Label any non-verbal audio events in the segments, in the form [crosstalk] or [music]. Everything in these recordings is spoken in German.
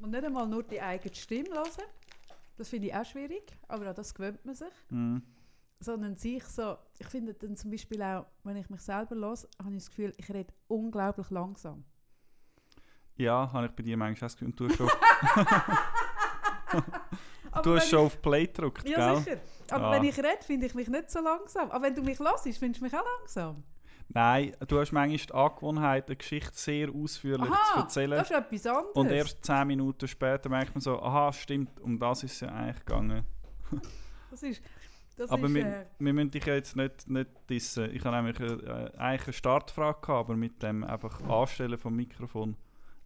Und nicht einmal nur die eigene Stimme hören. Das finde ich auch schwierig, aber an das gewöhnt man sich. Mhm. Sondern sich so, ich finde dann zum Beispiel auch, wenn ich mich selber höre, habe ich das Gefühl, ich rede unglaublich langsam. Ja, habe ich bei dir manchmal auch das Gefühl. Und Du hast schon, [laughs] du hast schon auf Play gedrückt, ich, ja, gell? sicher. Aber Ah. wenn ich rede, finde ich mich nicht so langsam. Aber wenn du mich hörst, findest du mich auch langsam. Nein, du hast manchmal die Angewohnheit, eine Geschichte sehr ausführlich zu Aha, erzählen. das ist etwas anderes. Und erst zehn Minuten später merkt man so, aha, stimmt, um das ist es ja eigentlich gegangen. [laughs] Das ist, das Aber ist, wir, äh, wir müssen dich ja jetzt nicht, nicht dissen. Ich habe nämlich äh, eigentlich eine Startfrage gehabt, aber mit dem einfach Anstellen vom Mikrofon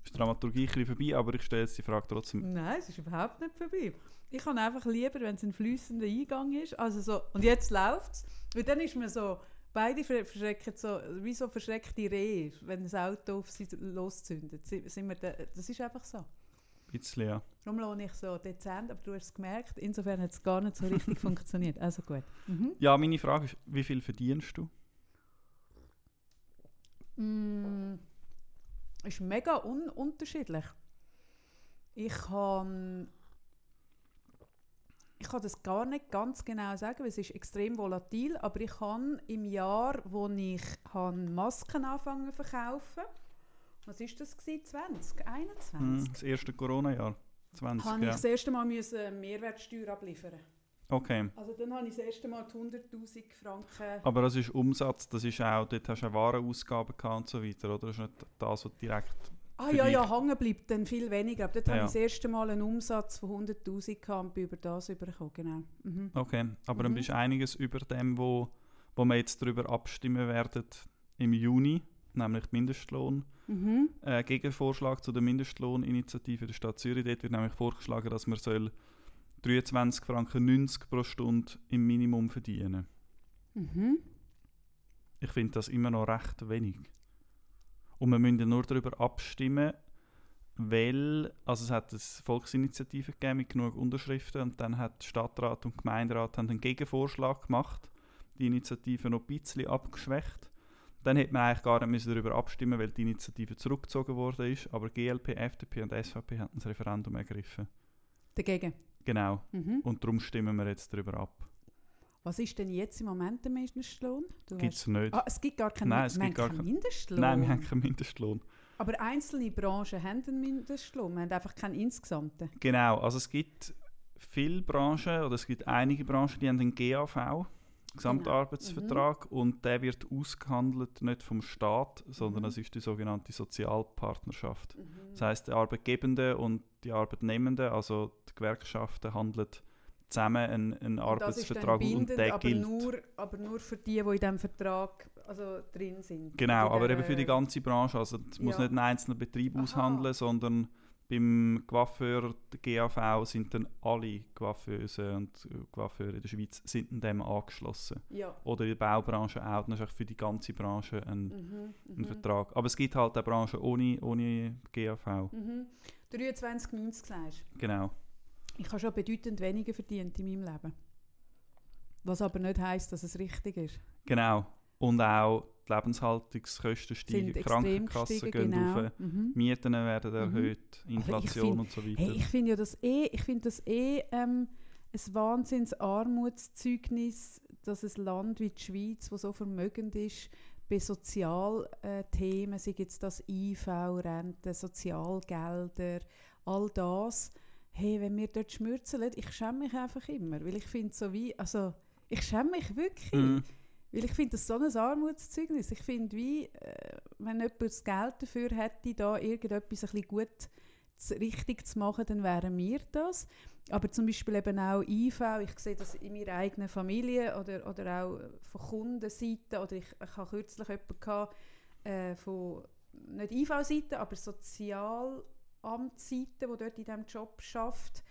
ist die Dramaturgie ein bisschen vorbei, aber ich stelle jetzt die Frage trotzdem. Nein, es ist überhaupt nicht vorbei. Ich kann einfach lieber, wenn es ein fließender Eingang ist. Also so, und jetzt läuft es. Weil dann ist man so, beide ver- verschrecken so, wie so verschreckte Rehe, wenn das Auto auf sie loszündet. Si- Sind wir da, das ist einfach so. Bisschen, ja. Darum lohne ich so dezent, aber du hast es gemerkt, insofern hat es gar nicht so richtig [laughs] funktioniert. Also gut. Mhm. Ja, meine Frage ist, wie viel verdienst du? Mm, ist mega un unterschiedlich. Ich kann ich kann das gar nicht ganz genau sagen, weil es ist extrem volatil, aber ich kann im Jahr, wo ich Masken anfangen zu verkaufen, was ist das gewesen? 20, 21? Hm, das erste Corona-Jahr? 20, Habe ich ja. das erste Mal müssen Mehrwertsteuer abliefern. Okay. Also dann habe ich das erste Mal die 100'000 Franken Aber das ist Umsatz, das ist auch, dort hast du auch Warenausgaben gehabt und so weiter, oder? Das ist nicht das, was direkt... Ah ja, ja, hängen bleibt dann viel weniger. Aber dort Ja. habe ich das erste Mal einen Umsatz von 100'000 gehabt und bin über das bekommen, genau. Mhm. Okay, aber dann Mhm. bist du einiges über dem, wo, wo wir jetzt darüber abstimmen werden im Juni, nämlich Mindestlohn. Mhm. Äh, Gegenvorschlag zu der Mindestlohninitiative der Stadt Zürich. Dort wird nämlich vorgeschlagen, dass man soll 23 Franken 90 pro Stunde im Minimum verdienen. Mhm. Ich finde das immer noch recht wenig. Und wir müssen ja nur darüber abstimmen, weil, also es hat eine Volksinitiative gegeben mit genug Unterschriften und dann hat Stadtrat und Gemeinderat haben einen Gegenvorschlag gemacht, die Initiative noch ein bisschen abgeschwächt. Dann hätte man eigentlich gar nicht müssen darüber abstimmen weil die Initiative zurückgezogen worden ist, aber GLP, FDP und SVP haben das Referendum ergriffen. Dagegen. Genau. Mhm. Und darum stimmen wir jetzt darüber ab. Was ist denn jetzt im Moment der Mindestlohn? Gibt es nicht. Ah, es gibt gar keinen, Nein, es gibt gar keinen kein- Mindestlohn. Nein, wir haben keinen Mindestlohn. Aber einzelne Branchen haben einen Mindestlohn. Wir haben einfach keinen insgesamten. Genau, also es gibt viele Branchen oder es gibt einige Branchen, die haben einen GAV, Gesamtarbeitsvertrag, und der wird ausgehandelt nicht vom Staat, sondern Mhm. das ist die sogenannte Sozialpartnerschaft. Das heißt, die Arbeitgebenden und die Arbeitnehmenden, also die Gewerkschaften, handeln zusammen einen, einen Und das ist dann Arbeitsvertrag und bindend, der aber gilt. nur, aber nur für die, die in diesem Vertrag also, drin sind. Genau, aber eben für die ganze Branche. Also es muss Ja. nicht ein einzelner Betrieb Aha. aushandeln, sondern beim Coiffeur, der GAV, sind dann alle Coiffeuse und Coiffeure in der Schweiz sind dem angeschlossen. Ja. Oder in der Baubranche auch. Dann ist für die ganze Branche ein, Mhm, ein mhm. Vertrag. Aber es gibt halt auch Branchen ohne, ohne GAV. Mhm. 23,90 sagst du. Genau. Ich habe schon bedeutend weniger verdient in meinem Leben. Was aber nicht heisst, dass es richtig ist. Genau. Und auch die Lebenshaltungskosten steigen, die Krankenkassen gehen genau. rauf, Mhm. Mieten werden Mhm. erhöht, ich Inflation find- und so weiter. Hey, ich finde ja das eh, ich finde das eh ähm, ein wahnsinns Armutszeugnis, dass ein Land wie die Schweiz, wo so vermögend ist, bei Sozialthemen, sei jetzt das IV, Rente, Sozialgelder, all das, hey, wenn wir dort schmürzeln, ich schäme mich einfach immer, weil ich finde so wie, also ich schäme mich wirklich. Mhm. Weil ich finde das so ein Armutszeugnis. Ich finde, wie, äh, wenn jemand das Geld dafür hätte, da irgendetwas ein bisschen gut zu, richtig zu machen, dann wären wir das. Aber zum Beispiel eben auch IV, ich sehe das in meiner eigenen Familie oder, oder auch von Kundenseite. Oder ich, ich habe kürzlich jemanden gehabt, äh, von, nicht IV-Seite, aber Sozialamtsseite, die dort in diesem Job schafft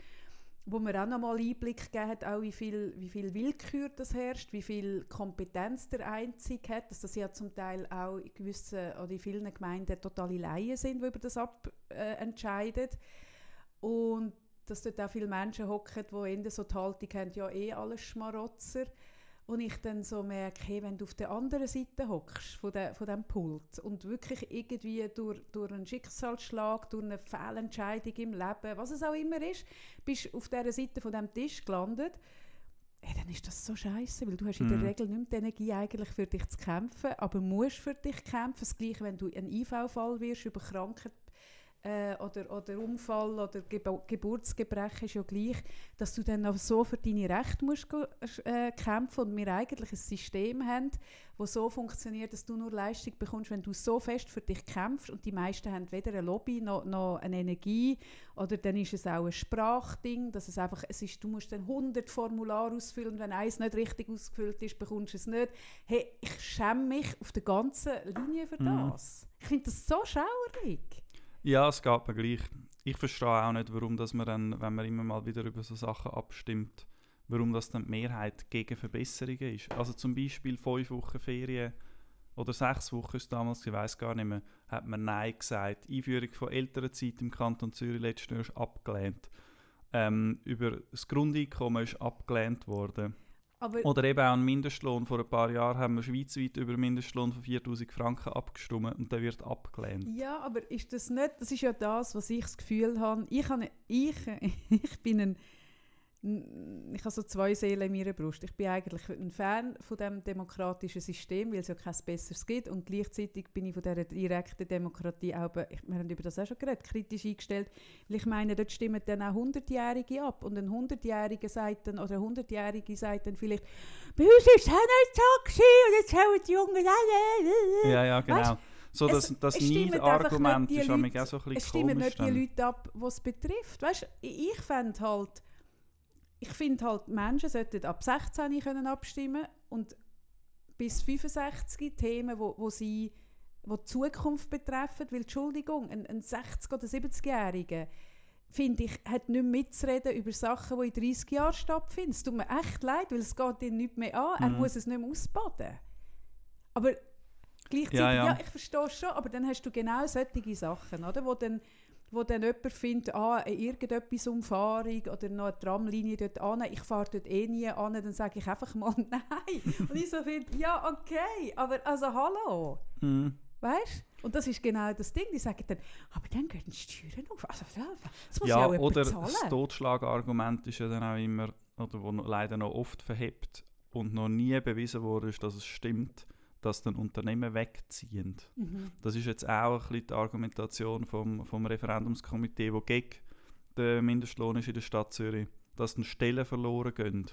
wo mir auch nochmal Einblick gegeben hat, auch wie viel, wie viel Willkür das herrscht, wie viel Kompetenz der Einzige hat, dass das ja zum Teil auch in gewissen oder in vielen Gemeinden totale Laien sind, die über das ab, äh. Und dass dort auch viele Menschen hocken, die eher so die Haltung haben, ja eh alles Schmarotzer. Und ich dann so merke, hey, wenn du auf der anderen Seite hockst von, de, von dem Pult und wirklich irgendwie durch, durch einen Schicksalsschlag, durch eine Fehlentscheidung im Leben, was es auch immer ist, bist auf dieser Seite von dem Tisch gelandet, hey, dann ist das so scheiße, weil du hast in der Mhm. Regel nicht mehr die Energie eigentlich für dich zu kämpfen, aber musst für dich kämpfen. Das Gleiche, wenn du ein IV-Fall wirst über Krankheit äh, oder, oder Unfall oder Gebo Geburtsgebrechen ist ja gleich, dass du dann auch so für deine Rechte musst äh, kämpfen und wir eigentlich ein System haben, das so funktioniert, dass du nur Leistung bekommst, wenn du so fest für dich kämpfst und die meisten haben weder eine Lobby noch, noch eine Energie oder dann ist es auch ein Sprachding, dass es einfach, es ist, du musst dann 100 Formulare ausfüllen wenn eins nicht richtig ausgefüllt ist, bekommst du es nicht. Hey, ich schäme mich auf der ganzen Linie für Mhm. das. Ich finde das so schaurig. Ja, es geht mir gleich. Ich verstehe auch nicht, warum dass man dann, wenn man immer mal wieder über so Sachen abstimmt, warum das dann die Mehrheit gegen Verbesserungen ist. Also zum Beispiel fünf Wochen Ferien oder sechs Wochen ist damals, ich weiß gar nicht mehr, hat man Nein gesagt. Einführung von Elternzeit im Kanton Zürich letztes Jahr ist abgelehnt. Ähm, über das Grundeinkommen ist abgelehnt worden. Aber Oder eben auch ein Mindestlohn. Vor ein paar Jahren haben wir schweizweit über einen Mindestlohn von 4000 Franken abgestimmt und der wird abgelehnt. Ja, aber ist das nicht, das ist ja das, was ich das Gefühl habe, ich, habe, ich, [laughs] ich bin ein, ich habe so zwei Seelen in meiner Brust. Ich bin eigentlich ein Fan von dem demokratischen System, weil es ja kein besseres gibt und gleichzeitig bin ich von dieser direkten Demokratie auch, wir haben über das auch schon geredet, kritisch eingestellt, weil ich meine, dort stimmen dann auch 100-Jährige ab und ein 100-Jähriger sagt dann, oder eine 100-Jährige sagt dann vielleicht, bei uns ist es nicht so gewesen und jetzt haben die Jungen alle... Ja, ja, genau. Weißt, so es- das, das es stimmen die ist auch so ein Es bisschen stimmen komisch. nicht die. Leute ab, die es betrifft. Weißt, ich fände halt, ich finde halt, Menschen sollten ab 16 können abstimmen und bis 65 Themen, wo, wo sie wo die Zukunft betreffen, weil Entschuldigung, ein, ein 60- oder 70-Jähriger finde ich, hat nicht mehr mitzureden über Sachen, die in 30 Jahren stattfinden. Es tut mir echt leid, weil es geht ihn nicht mehr an. Er Mhm. muss es nicht mehr ausbaden. Aber gleichzeitig, Ja, ja, ja. ich verstehe schon, aber dann hast du genau solche Sachen, oder? Wo dann wo dann jemand findet, ah, irgendetwas Umfahrung oder noch eine Tramlinie dort an, ich fahre dort eh nie an, dann sage ich einfach mal [laughs] nein. Und ich so finde, ja, okay, aber also hallo, Mhm. weißt Und das ist genau das Ding, die sagen dann, aber dann gehen die Steuern auf. Also, ja, das muss Ja, ja auch oder zahlen. das Totschlagargument ist ja dann auch immer, oder wo leider noch oft verhebt und noch nie bewiesen wurde, ist, dass es stimmt, dass dann Unternehmen wegziehen. Mhm. Das ist jetzt auch ein bisschen die Argumentation vom, vom Referendumskomitee, wo gegen den Mindestlohn ist in der Stadt Zürich, dass dann Stellen verloren gehen.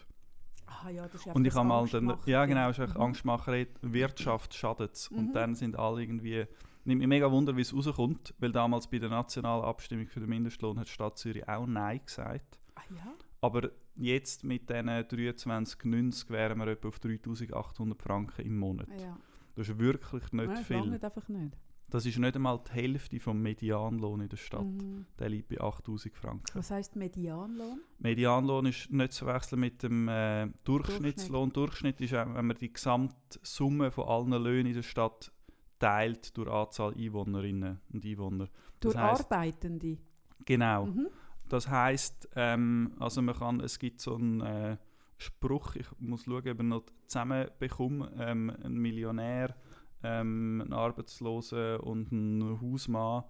Ah, ja, das ist Und ich habe mal das dann, Angstmachen, ja genau, ist Mhm. echt Angstmacherei, Wirtschaft schadet es. Mhm. Und dann sind alle irgendwie, nimmt mich mega Wunder, wie es rauskommt, weil damals bei der nationalen Abstimmung für den Mindestlohn hat die Stadt Zürich auch Nein gesagt. Ah, ja? Aber jetzt mit diesen 23,90 wären wir etwa auf 3800 Franken im Monat. Ja. Das ist wirklich nicht Nein, viel. lange einfach nicht. Das ist nicht einmal die Hälfte vom Medianlohn in der Stadt. Mhm. Der liegt bei 8000 Franken. Was heisst Medianlohn? Medianlohn ist nicht zu verwechseln mit dem äh, Durchschnittslohn. Durchschnitt ist, auch, wenn man die Gesamtsumme von allen Löhnen in der Stadt teilt durch Anzahl Einwohnerinnen und Einwohner. Durch heisst- Arbeitende? Genau. Mhm. Das heißt, ähm, also man kann, es gibt so einen äh, Spruch, ich muss schauen, ob ich noch zusammenbekomme, ähm, ein Millionär, ähm, ein Arbeitsloser und ein Hausmann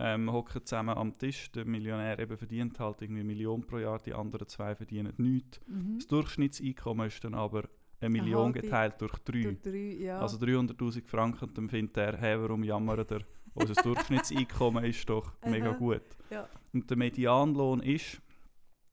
ähm, hocken zusammen am Tisch. Der Millionär eben verdient halt irgendwie eine Million pro Jahr, die anderen zwei verdienen nichts. Mhm. Das Durchschnittseinkommen ist dann aber eine Million halbe geteilt durch drei. Durch drei, ja. Also 300'000 Franken und dann findet er, hey, warum jammert er? Unser Durchschnittseinkommen ist doch mega gut. Ja. Und der Medianlohn ist,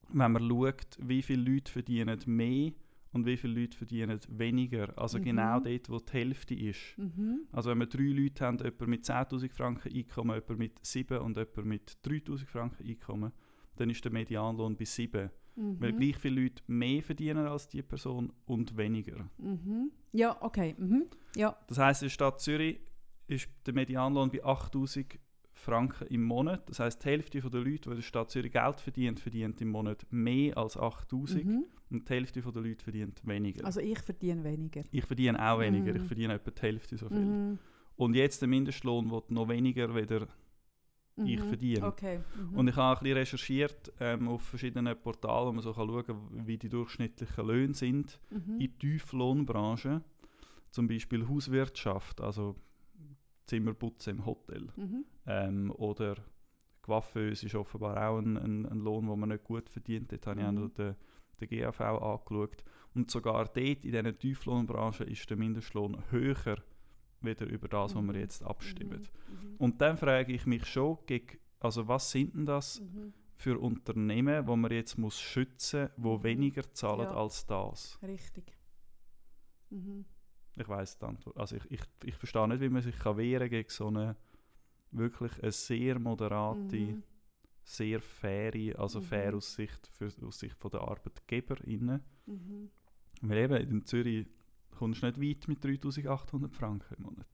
wenn man schaut, wie viele Leute verdienen mehr und wie viele Leute verdienen weniger. Also Mhm. genau dort, wo die Hälfte ist. Mhm. Also wenn wir drei Leute haben, jemand mit 10'000 Franken Einkommen, jemand mit 7 und jemand mit 3'000 Franken Einkommen, dann ist der Medianlohn bei 7. Mhm. Weil gleich viele Leute mehr verdienen als die Person und weniger. Mhm. Ja, okay. Mhm. Ja. Das heißt, in der Stadt Zürich ist der Medianlohn bei 8000 Franken im Monat. Das heißt, die Hälfte der Leute, die in der Stadt Zürich Geld verdient, verdient im Monat mehr als 8000 Mhm. und die Hälfte der Leute verdient weniger. Also ich verdiene weniger. ich verdiene auch weniger, Mhm. ich verdiene etwa die Hälfte so viel. Mhm. Und jetzt der Mindestlohn wird noch weniger wieder ich Mhm. verdiene. Okay. Mhm. Und ich habe ein bisschen recherchiert ähm, auf verschiedenen Portalen, wo man so kann schauen kann, wie die durchschnittlichen Löhne sind mhm. in Tieflohnbranchen. Zum Beispiel Hauswirtschaft, also Zimmerputzen im Hotel. Mhm. Ähm, oder Coiffeuse ist offenbar auch ein, ein, ein Lohn, den man nicht gut verdient. Dort habe ich auch Mhm. den, den GAV angeschaut. Und sogar dort, in diesen Tieflohnbranchen, ist der Mindestlohn höher wieder über das, was wir Mhm. jetzt abstimmen. Mhm. Und dann frage ich mich schon, also was sind denn das Mhm. für Unternehmen, wo man jetzt muss schützen, wo Mhm. weniger zahlen Ja. als das? Richtig. Mhm. Ich weiß die Antwort. Also ich, ich, ich verstehe nicht, wie man sich kann wehren gegen so eine wirklich eine sehr moderate, Mhm. sehr faire, also fair Mhm. aus Sicht, für, aus Sicht von der ArbeitgeberInnen. Mhm. Weil eben in Zürich kommst du nicht weit mit 3800 Franken im Monat.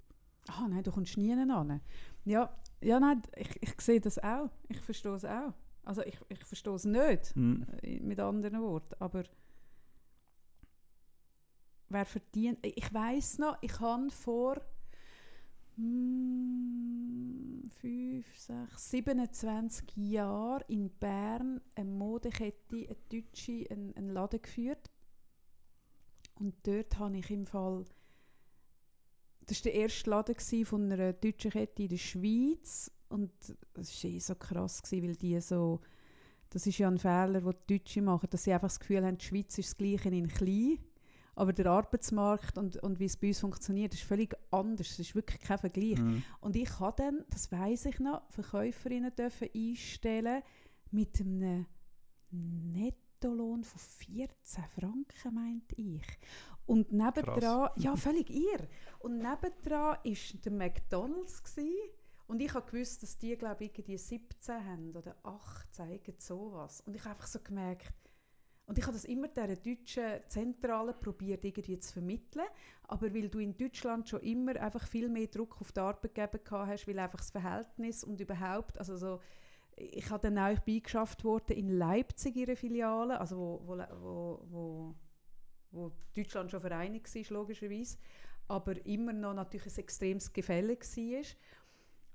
Ah nein, du kommst nie an. Ja, ja nein, ich, ich sehe das auch. Ich verstehe es auch. Also ich, ich verstehe es nicht, äh, mit anderen Worten. Aber wer verdient... Ich weiß noch, ich habe vor mm, fünf, sechs, 27 Jahren in Bern eine Modekette, eine deutsche, einen, einen Laden geführt. Und dort habe ich im Fall das war der erste Laden von einer deutschen Kette in der Schweiz. Und das war eh so krass, weil die so. Das ist ja ein Fehler, den die Deutschen machen, dass sie einfach das Gefühl haben, die Schweiz ist das Gleiche in klein. Aber der Arbeitsmarkt und, und wie es bei uns funktioniert, ist völlig anders. Es ist wirklich kein Vergleich. Mhm. Und ich habe dann, das weiß ich noch, Verkäuferinnen dürfen einstellen mit einem Nettolohn von 14 Franken, meinte ich. Und nebendran, ja, [laughs] völlig irr. Und nebendran war der McDonalds. Gewesen. Und ich habe gewusst, dass die, glaube ich, irgendwie 17 haben oder 18, irgend sowas. Und ich habe einfach so gemerkt, und ich habe das immer der deutschen Zentrale probiert irgendwie zu vermitteln, aber weil du in Deutschland schon immer einfach viel mehr Druck auf die Arbeitgeber gehabt hast, weil einfach das Verhältnis und überhaupt, also so, ich habe dann auch beigeschafft worden in Leipzig ihre Filiale, also wo, wo, wo, wo, Deutschland schon vereinigt war, logischerweise, aber immer noch natürlich ein extremes Gefälle war.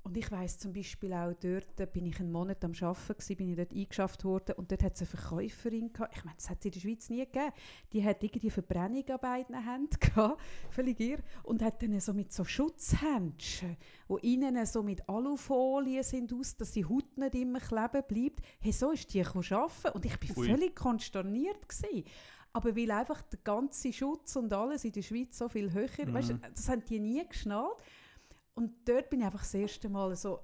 Und ich weiß zum Beispiel auch dort, bin ich einen Monat am Arbeiten gewesen, bin ich dort eingeschafft worden und dort hat es eine Verkäuferin gehabt. Ich meine, das hat es in der Schweiz nie gegeben. Die hat irgendwie Verbrennung an beiden Händen [laughs] gehabt, völlig irr. Und hat dann so mit so Schutzhändchen, wo innen so mit Alufolie sind aus, dass die Haut nicht immer kleben bleibt. Hey, so ist die arbeiten und ich bin Ui. völlig konsterniert gewesen. Aber weil einfach der ganze Schutz und alles in der Schweiz so viel höher, Mhm. weißt, das haben die nie geschnallt. Und dort bin ich einfach das erste Mal so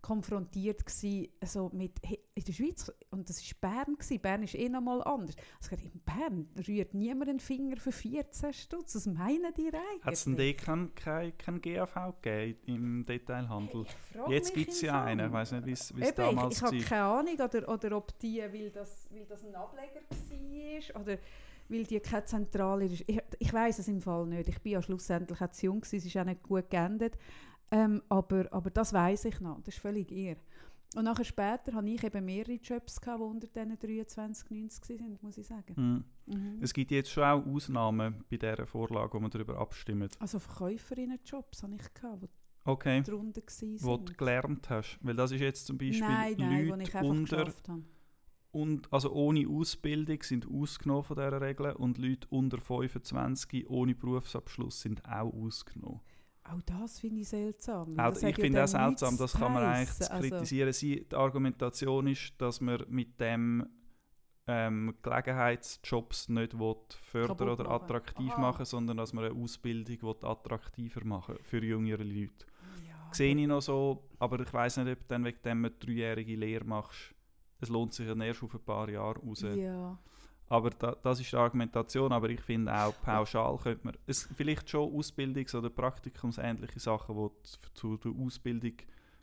konfrontiert gsi, so mit hey, in der Schweiz und das ist Bern gsi. Bern ist eh noch mal anders. Also in Bern rührt niemand einen Finger für 14 Stutz. Was meinen die eigentlich? Hat es denn kein, kein, kein GAV gegeben im Detailhandel? Ich frag Jetzt gibt es ja einen. Ich weiß nicht, wie es Eben, ich, damals ich habe war. keine Ahnung, oder, oder ob die, weil das, weil das ein Ableger war, oder weil die keine Zentrale ist. Ich, ich weiß es im Fall nicht. Ich bin ja schlussendlich auch zu jung, gewesen, es ist auch nicht gut geendet. Ähm, aber, aber das weiß ich noch, das ist völlig irr. Und nachher später hatte ich eben mehrere Jobs, gehabt, die unter diesen 23,90 waren, muss ich sagen. Mhm. Mhm. Es gibt jetzt schon auch Ausnahmen bei dieser Vorlage, wo wir darüber abstimmen. Also Verkäuferinnen-Jobs hatte ich, gehabt, Okay, die drunter waren. wo du gelernt hast. Weil das ist jetzt zum Beispiel Nein, nein, wo ich Leute einfach unter, geschafft habe. und, also ohne Ausbildung sind ausgenommen von dieser Regel und Leute unter 25 ohne Berufsabschluss sind auch ausgenommen. Auch das finde ich seltsam. Auch, ich hat ja finde das seltsam, das kann man eigentlich Also- kritisieren. Sie, die Argumentation ist, dass man mit dem ähm, Gelegenheitsjobs nicht fördern oder attraktiv Aha. machen, sondern dass man eine Ausbildung attraktiver machen für jüngere Leute. Ja, Sehe ich noch so, aber ich weiß nicht, ob du dann wegen dem eine dreijährige Lehre machst. Es lohnt sich ja erst auf ein paar Jahre raus. Ja. Aber da, das ist die Argumentation, aber ich finde auch pauschal könnte man, es, vielleicht schon Ausbildungs- oder Praktikumsähnliche Sachen, die zu der Ausbildung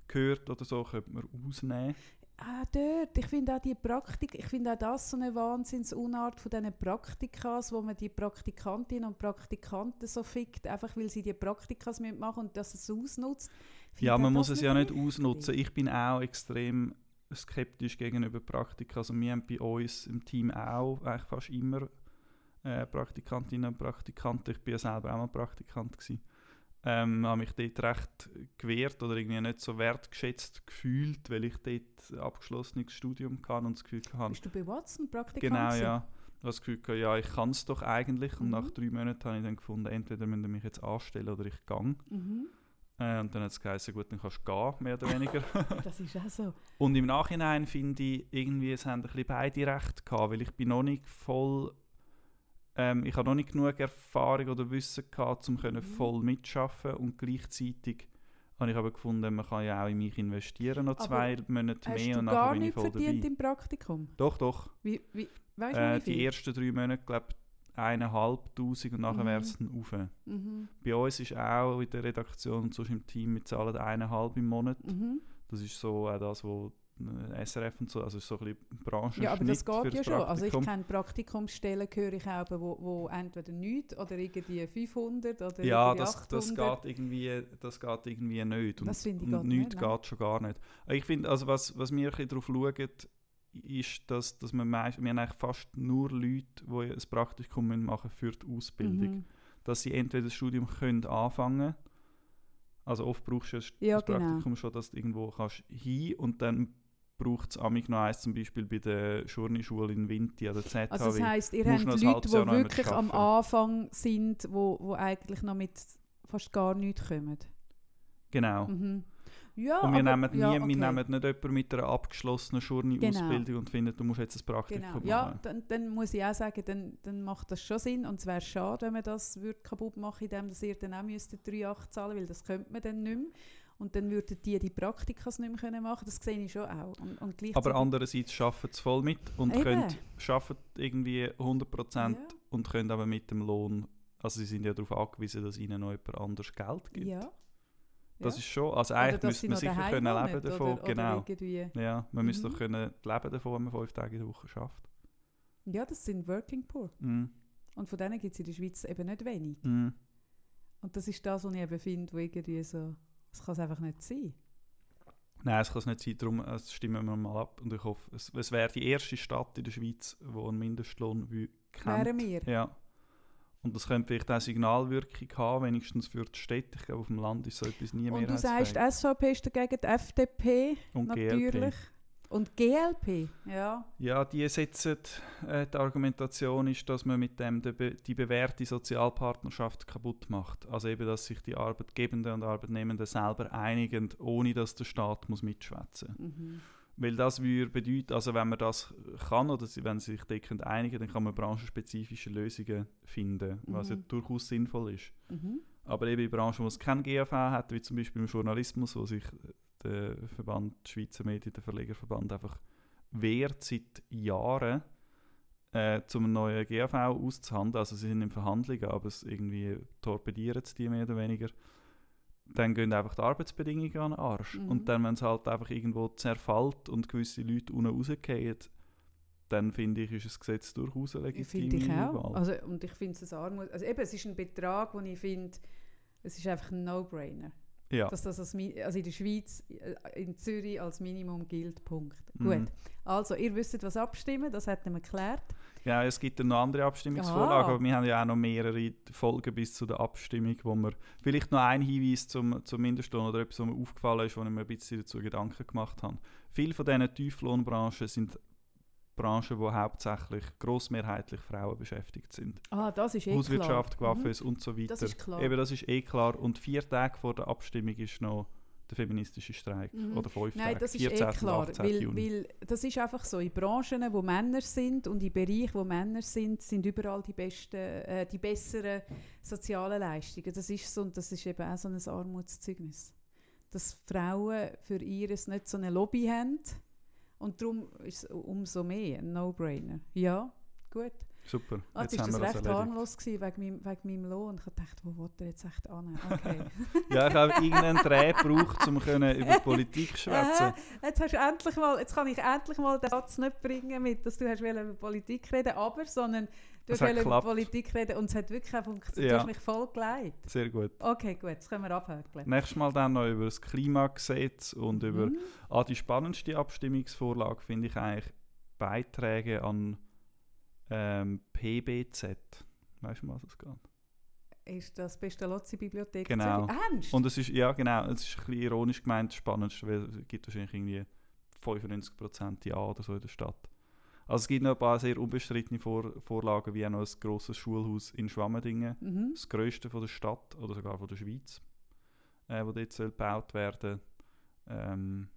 gehört oder so, könnte man ausnehmen. Ah, dort. Ich finde auch die Praktik, ich finde auch das so eine Wahnsinnsunart von diesen Praktikas, wo man die Praktikantinnen und Praktikanten so fickt, einfach weil sie die Praktikas mitmachen und dass es ausnutzt. Ja, man muss es ja nicht ausnutzen. Ich bin auch extrem skeptisch gegenüber Praktika. Also wir haben bei uns im Team auch eigentlich fast immer äh, Praktikantinnen und Praktikanten. Ich bin ja selber auch mal Praktikant gewesen. ähm, habe mich dort recht gewehrt oder irgendwie nicht so wertgeschätzt gefühlt, weil ich dort ein abgeschlossenes Studium hatte und das Gefühl hatte... Bist du bei Watson Praktikant? Genau, ja. Ich habe das Gefühl, gehabt, ja, ich kann es doch eigentlich. Und Mhm. nach drei Monaten habe ich dann gefunden, entweder müsst ihr mich jetzt anstellen oder ich gehe. Mhm. Äh, und dann hat es geheißen, gut, dann kannst du gehen, mehr oder weniger. [laughs] Das ist auch so. und im Nachhinein finde ich, irgendwie, es haben ein bisschen beide recht gehabt, weil ich bin noch nicht voll... Ähm, ich habe noch nicht genug Erfahrung oder Wissen gehabt, um können Mhm. voll mitzuschaffen und gleichzeitig habe ich aber gefunden, man kann ja auch in mich investieren, noch Aber zwei Monate Hast mehr du und gar nachher bin ich nichts voll verdient dabei. im Praktikum? Doch, doch. Wie, wie, weißt du, Äh, die ersten drei Monate, glaube eineinhalbtausend und nachher Mhm. wäre es dann rauf. Mhm. Bei uns ist auch in der Redaktion und sonst im Team, wir zahlen eineinhalb im Monat. Mhm. Das ist so auch das, was äh, SRF und so, also ist so ein bisschen Branchenschnitt Ja, aber das geht ja schon. Also ich kenne Praktikumsstellen, höre ich auch, wo, wo entweder nichts oder irgendwie 500 oder Ja, irgendwie das, das, 800. geht irgendwie, das geht irgendwie nicht. Und, Das finde ich und nicht, geht schon gar nicht. Ich finde, also was, was wir ein bisschen darauf schauen, ist, dass, dass wir, meist, wir haben eigentlich fast nur Leute, die ein Praktikum machen für die Ausbildung. Mhm. dass sie entweder das Studium können anfangen also oft brauchst du das Ja, Praktikum genau. schon, dass du irgendwo kannst hin und dann braucht es amig noch eins, zum Beispiel bei der Journeyschule in Winti an der ZHW. Also das heisst, ihr habt Leute, die wirklich am. Anfang sind, wo, wo eigentlich noch mit fast gar nichts kommen. genau. Mhm. Ja, Und wir, aber, nehmen nie, ja, wir okay. nehmen nicht jemanden mit einer abgeschlossenen Journey-Ausbildung und finden, du musst jetzt ein Praktikum Genau, ja, machen. dann, dann muss ich auch sagen, dann, dann macht das schon Sinn und es wäre schade, wenn man das würde kaputt machen indem dass ihr dann auch müsstet 3,8 zahlen weil das könnte man dann nicht mehr. Und dann würden die die Praktikas nicht mehr können machen das sehe ich schon auch. Und, und Aber andererseits schaffen es voll mit und Eben. können schaffen irgendwie 100% Ja. und können aber mit dem Lohn, also sie sind ja darauf angewiesen, dass ihnen noch jemand anders Geld gibt. Ja. Das ja. ist schon, also eigentlich müsste man sicher können leben davon. Oder, genau. Oder. Ja, man müsste Mhm. doch können leben davon, wenn man fünf Tage in der Woche schafft. Ja, das sind Working Poor. Mm. Und von denen gibt es in der Schweiz eben nicht wenig. Mm. Und das ist das, was ich eben finde, wo irgendwie so, das kann es einfach nicht sein. Nein, es kann es nicht sein, darum äh, stimmen wir mal ab. Und ich hoffe, es, es wäre die erste Stadt in der Schweiz, die einen Mindestlohn wie kennt. Wären wir. Ja. Und das könnte vielleicht auch Signalwirkung haben, wenigstens für die Städte. Ich glaube, auf dem Land ist so etwas nie mehr Und du sagst, SVP ist dagegen die FDP, Und natürlich. GLP. Und GLP, ja. Ja, die setzen, äh, die Argumentation ist, dass man mit dem die, be- die bewährte Sozialpartnerschaft kaputt macht. Also eben, dass sich die Arbeitgebenden und Arbeitnehmenden selber einigen, ohne dass der Staat muss mitschwätzen Mhm. Weil das würde bedeuten, also wenn man das kann oder sie, wenn sie sich deckend einigen, dann kann man branchenspezifische Lösungen finden, was ja Mhm. durchaus sinnvoll ist. Mhm. Aber eben in Branchen, wo es kein GAV hat, wie zum Beispiel im Journalismus, wo sich der Verband Schweizer Medien, der Verlegerverband, einfach wehrt seit Jahren, äh, zum einen neuen GAV auszuhandeln. Also sie sind in Verhandlungen, aber es irgendwie torpedieren es die mehr oder weniger. Dann gehen einfach die Arbeitsbedingungen an den Arsch. Mhm. Und dann, wenn es halt einfach irgendwo zerfällt und gewisse Leute unten rausgehen, dann finde ich, ist das Gesetz durchaus eine legitime Finde ich auch. Also, und ich finde es Armut. Also eben, es ist ein Betrag, wo ich finde, es ist einfach ein No-Brainer. ja. Dass das als, also in der Schweiz, äh, in Zürich als Minimum gilt, Punkt. Mhm. Gut. Also, ihr wisst, was abstimmen, das hat wir geklärt. Ja, es gibt dann noch andere Abstimmungsvorlagen, Ah. aber wir haben ja auch noch mehrere Folgen bis zu der Abstimmung, wo wir vielleicht noch ein Hinweis zum, zum Mindestlohn oder etwas, was mir aufgefallen ist, wo ich mir ein bisschen dazu Gedanken gemacht habe. Viele von diesen Tieflohnbranchen sind Branchen, wo hauptsächlich grossmehrheitlich Frauen beschäftigt sind. Ah, das ist eh Hauswirtschaft, klar. Mhm. Coiffeuse und so weiter. Das ist klar. Eben, das ist eh klar. Und vier Tage vor der Abstimmung ist noch der feministische Streik. Mhm. Oder fünf Nein, Tage. das ist 14. eh klar, und 18. weil, Juni. weil das ist einfach so, in Branchen, wo Männer sind und in Bereichen, wo Männer sind, sind überall die, besten, äh, die besseren sozialen Leistungen. Das ist so und das ist eben auch so ein Armutszeugnis. Dass Frauen für ihres nicht so eine Lobby haben und darum ist es umso mehr ein No-Brainer. Ja, gut. Super. Ah, jetzt haben das recht harmlos gewesen, wegen, meinem, wegen meinem Lohn. Ich dachte, wo will er jetzt echt an? Okay. [laughs] Ja, ich habe irgendeinen Dreh gebraucht, um über Politik zu [laughs] schwätzen. Äh, jetzt, hast du endlich mal, jetzt kann ich endlich mal den Satz nicht bringen, mit, dass du hast über Politik reden aber, sondern du hast über. Politik reden und es hat wirklich auch funktioniert. Ja. Du hast mich voll geleitet. Sehr gut. Okay, gut, jetzt können wir abhökeln. Nächstes Mal dann noch über das Klimagesetz und über Mhm. ah, die spannendste Abstimmungsvorlage finde ich eigentlich Beiträge an ähm, PBZ. Weißt du, um was es geht? ist das Pestalozzi-Bibliothek Genau. Ernst? Und es ist, ja genau, es ist ein bisschen ironisch gemeint, das Spannendste, weil es gibt wahrscheinlich irgendwie 95% Ja oder so in der Stadt. Also es gibt noch ein paar sehr unbestrittene Vor Vorlagen, wie auch noch ein grosses Schulhaus in Schwammendingen, mhm. das grösste von der Stadt oder sogar von der Schweiz, äh, wo dort soll gebaut werden ähm,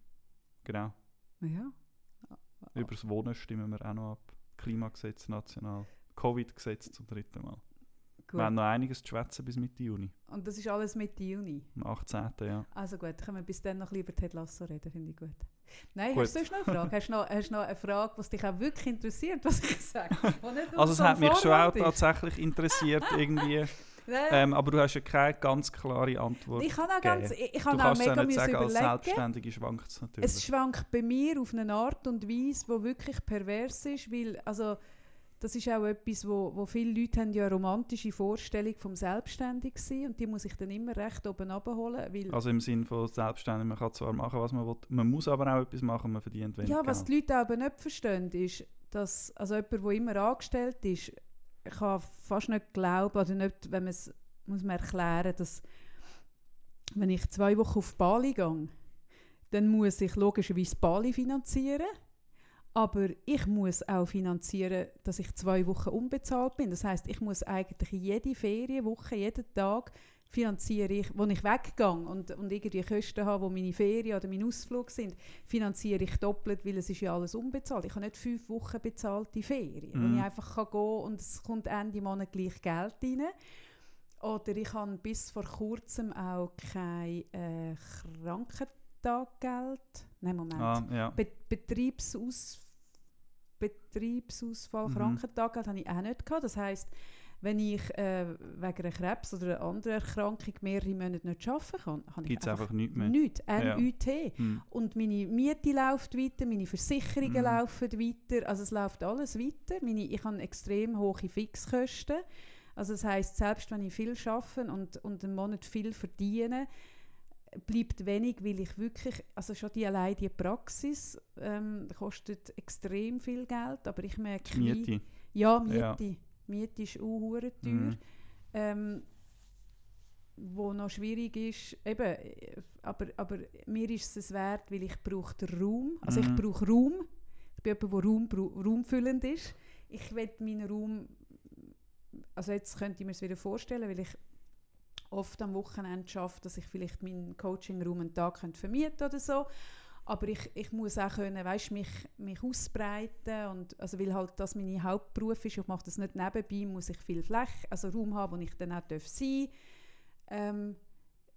Genau. Ja. Über das Wohnen stimmen wir auch noch ab. Klimagesetz national. Covid-Gesetz zum dritten Mal. Gut. Wir haben noch einiges zu schwätzen bis Mitte Juni. Und das ist alles Mitte Juni. Am 18. ja. Also gut, können wir bis dann noch über Ted Lasso reden, finde ich gut. Nein, Gut. hast du sonst noch eine Frage? hast, du noch, hast du noch eine Frage, die dich auch wirklich interessiert, was ich sage? [laughs] Also es hat mich schon auch tatsächlich interessiert irgendwie. [laughs] Nein, Ähm, aber du hast ja keine ganz klare Antwort. ich kann auch ganz, ich, ich kann auch mega nicht müssen sagen, als überlegen. Selbstständige schwankt es natürlich. Es schwankt bei mir auf eine Art und Weise, die wirklich pervers ist, weil also, das ist auch etwas, wo, wo viele Leute haben ja eine romantische Vorstellung vom Selbstständig sein und die muss ich dann immer recht oben abholen, weil also im Sinne von selbstständig, man kann zwar machen, was man will, man muss aber auch etwas machen, man verdient wenig ja, was die Leute aber nicht verstehen, ist, dass also jemand, der immer angestellt ist, kann fast nicht glauben, oder nicht, wenn man es muss man erklären, dass wenn ich zwei Wochen auf Bali gehe, dann muss ich logischerweise Bali finanzieren, aber ich muss auch finanzieren, dass ich zwei Wochen unbezahlt bin. Das heißt, ich muss eigentlich jede Ferienwoche, jeden Tag finanziere ich, wo ich weggehe und, und irgendwie Kosten habe, wo meine Ferien oder mein Ausflug sind, finanziere ich doppelt, weil es ist ja alles unbezahlt. Ich habe nicht fünf Wochen bezahlte Ferien, wo Mhm. ich einfach kann gehen und es kommt Ende Monat gleich Geld rein. Oder ich habe bis vor kurzem auch kein äh, Krankentaggeld. Nein, Moment. Ah, ja. Be Betriebsaus Betriebsausfall, Mhm. Krankentaggeld habe ich auch nicht gehabt. Das heisst, wenn ich äh, wegen einer Krebs oder einer anderen Erkrankung mehrere Monate nicht arbeiten kann, habe ich Gibt es einfach, einfach nichts mehr. nichts. Ja. NUT. Hm. Und meine Miete läuft weiter, meine Versicherungen Mhm. laufen weiter, also es läuft alles weiter. Meine, ich habe extrem hohe Fixkosten. Also das heißt, selbst wenn ich viel arbeite und, und einen Monat viel verdiene, bleibt wenig, weil ich wirklich, also schon die allein die Praxis ähm, kostet extrem viel Geld, aber ich merke, wie- Miete. ja, Miete. Ja. Miete ist auch teuer. Mhm. Ähm, wo noch schwierig ist, eben, aber, aber mir ist es wert, weil ich brauche den Raum. Also ich Mhm. brauche Raum. Ich bin jemand, der Raum, raumfüllend ist. Ich will meinen Raum, also jetzt könnte ich mir es wieder vorstellen, weil ich oft am Wochenende schaffe, dass ich vielleicht meinen Coaching-Raum einen Tag könnte vermieten oder so. Aber ich, ich muss auch können, weißt, mich, mich ausbreiten und also weil halt das mein Hauptberuf ist, ich mache das nicht nebenbei, muss ich viel Fläche, also Raum haben, wo ich dann auch darf sein ähm,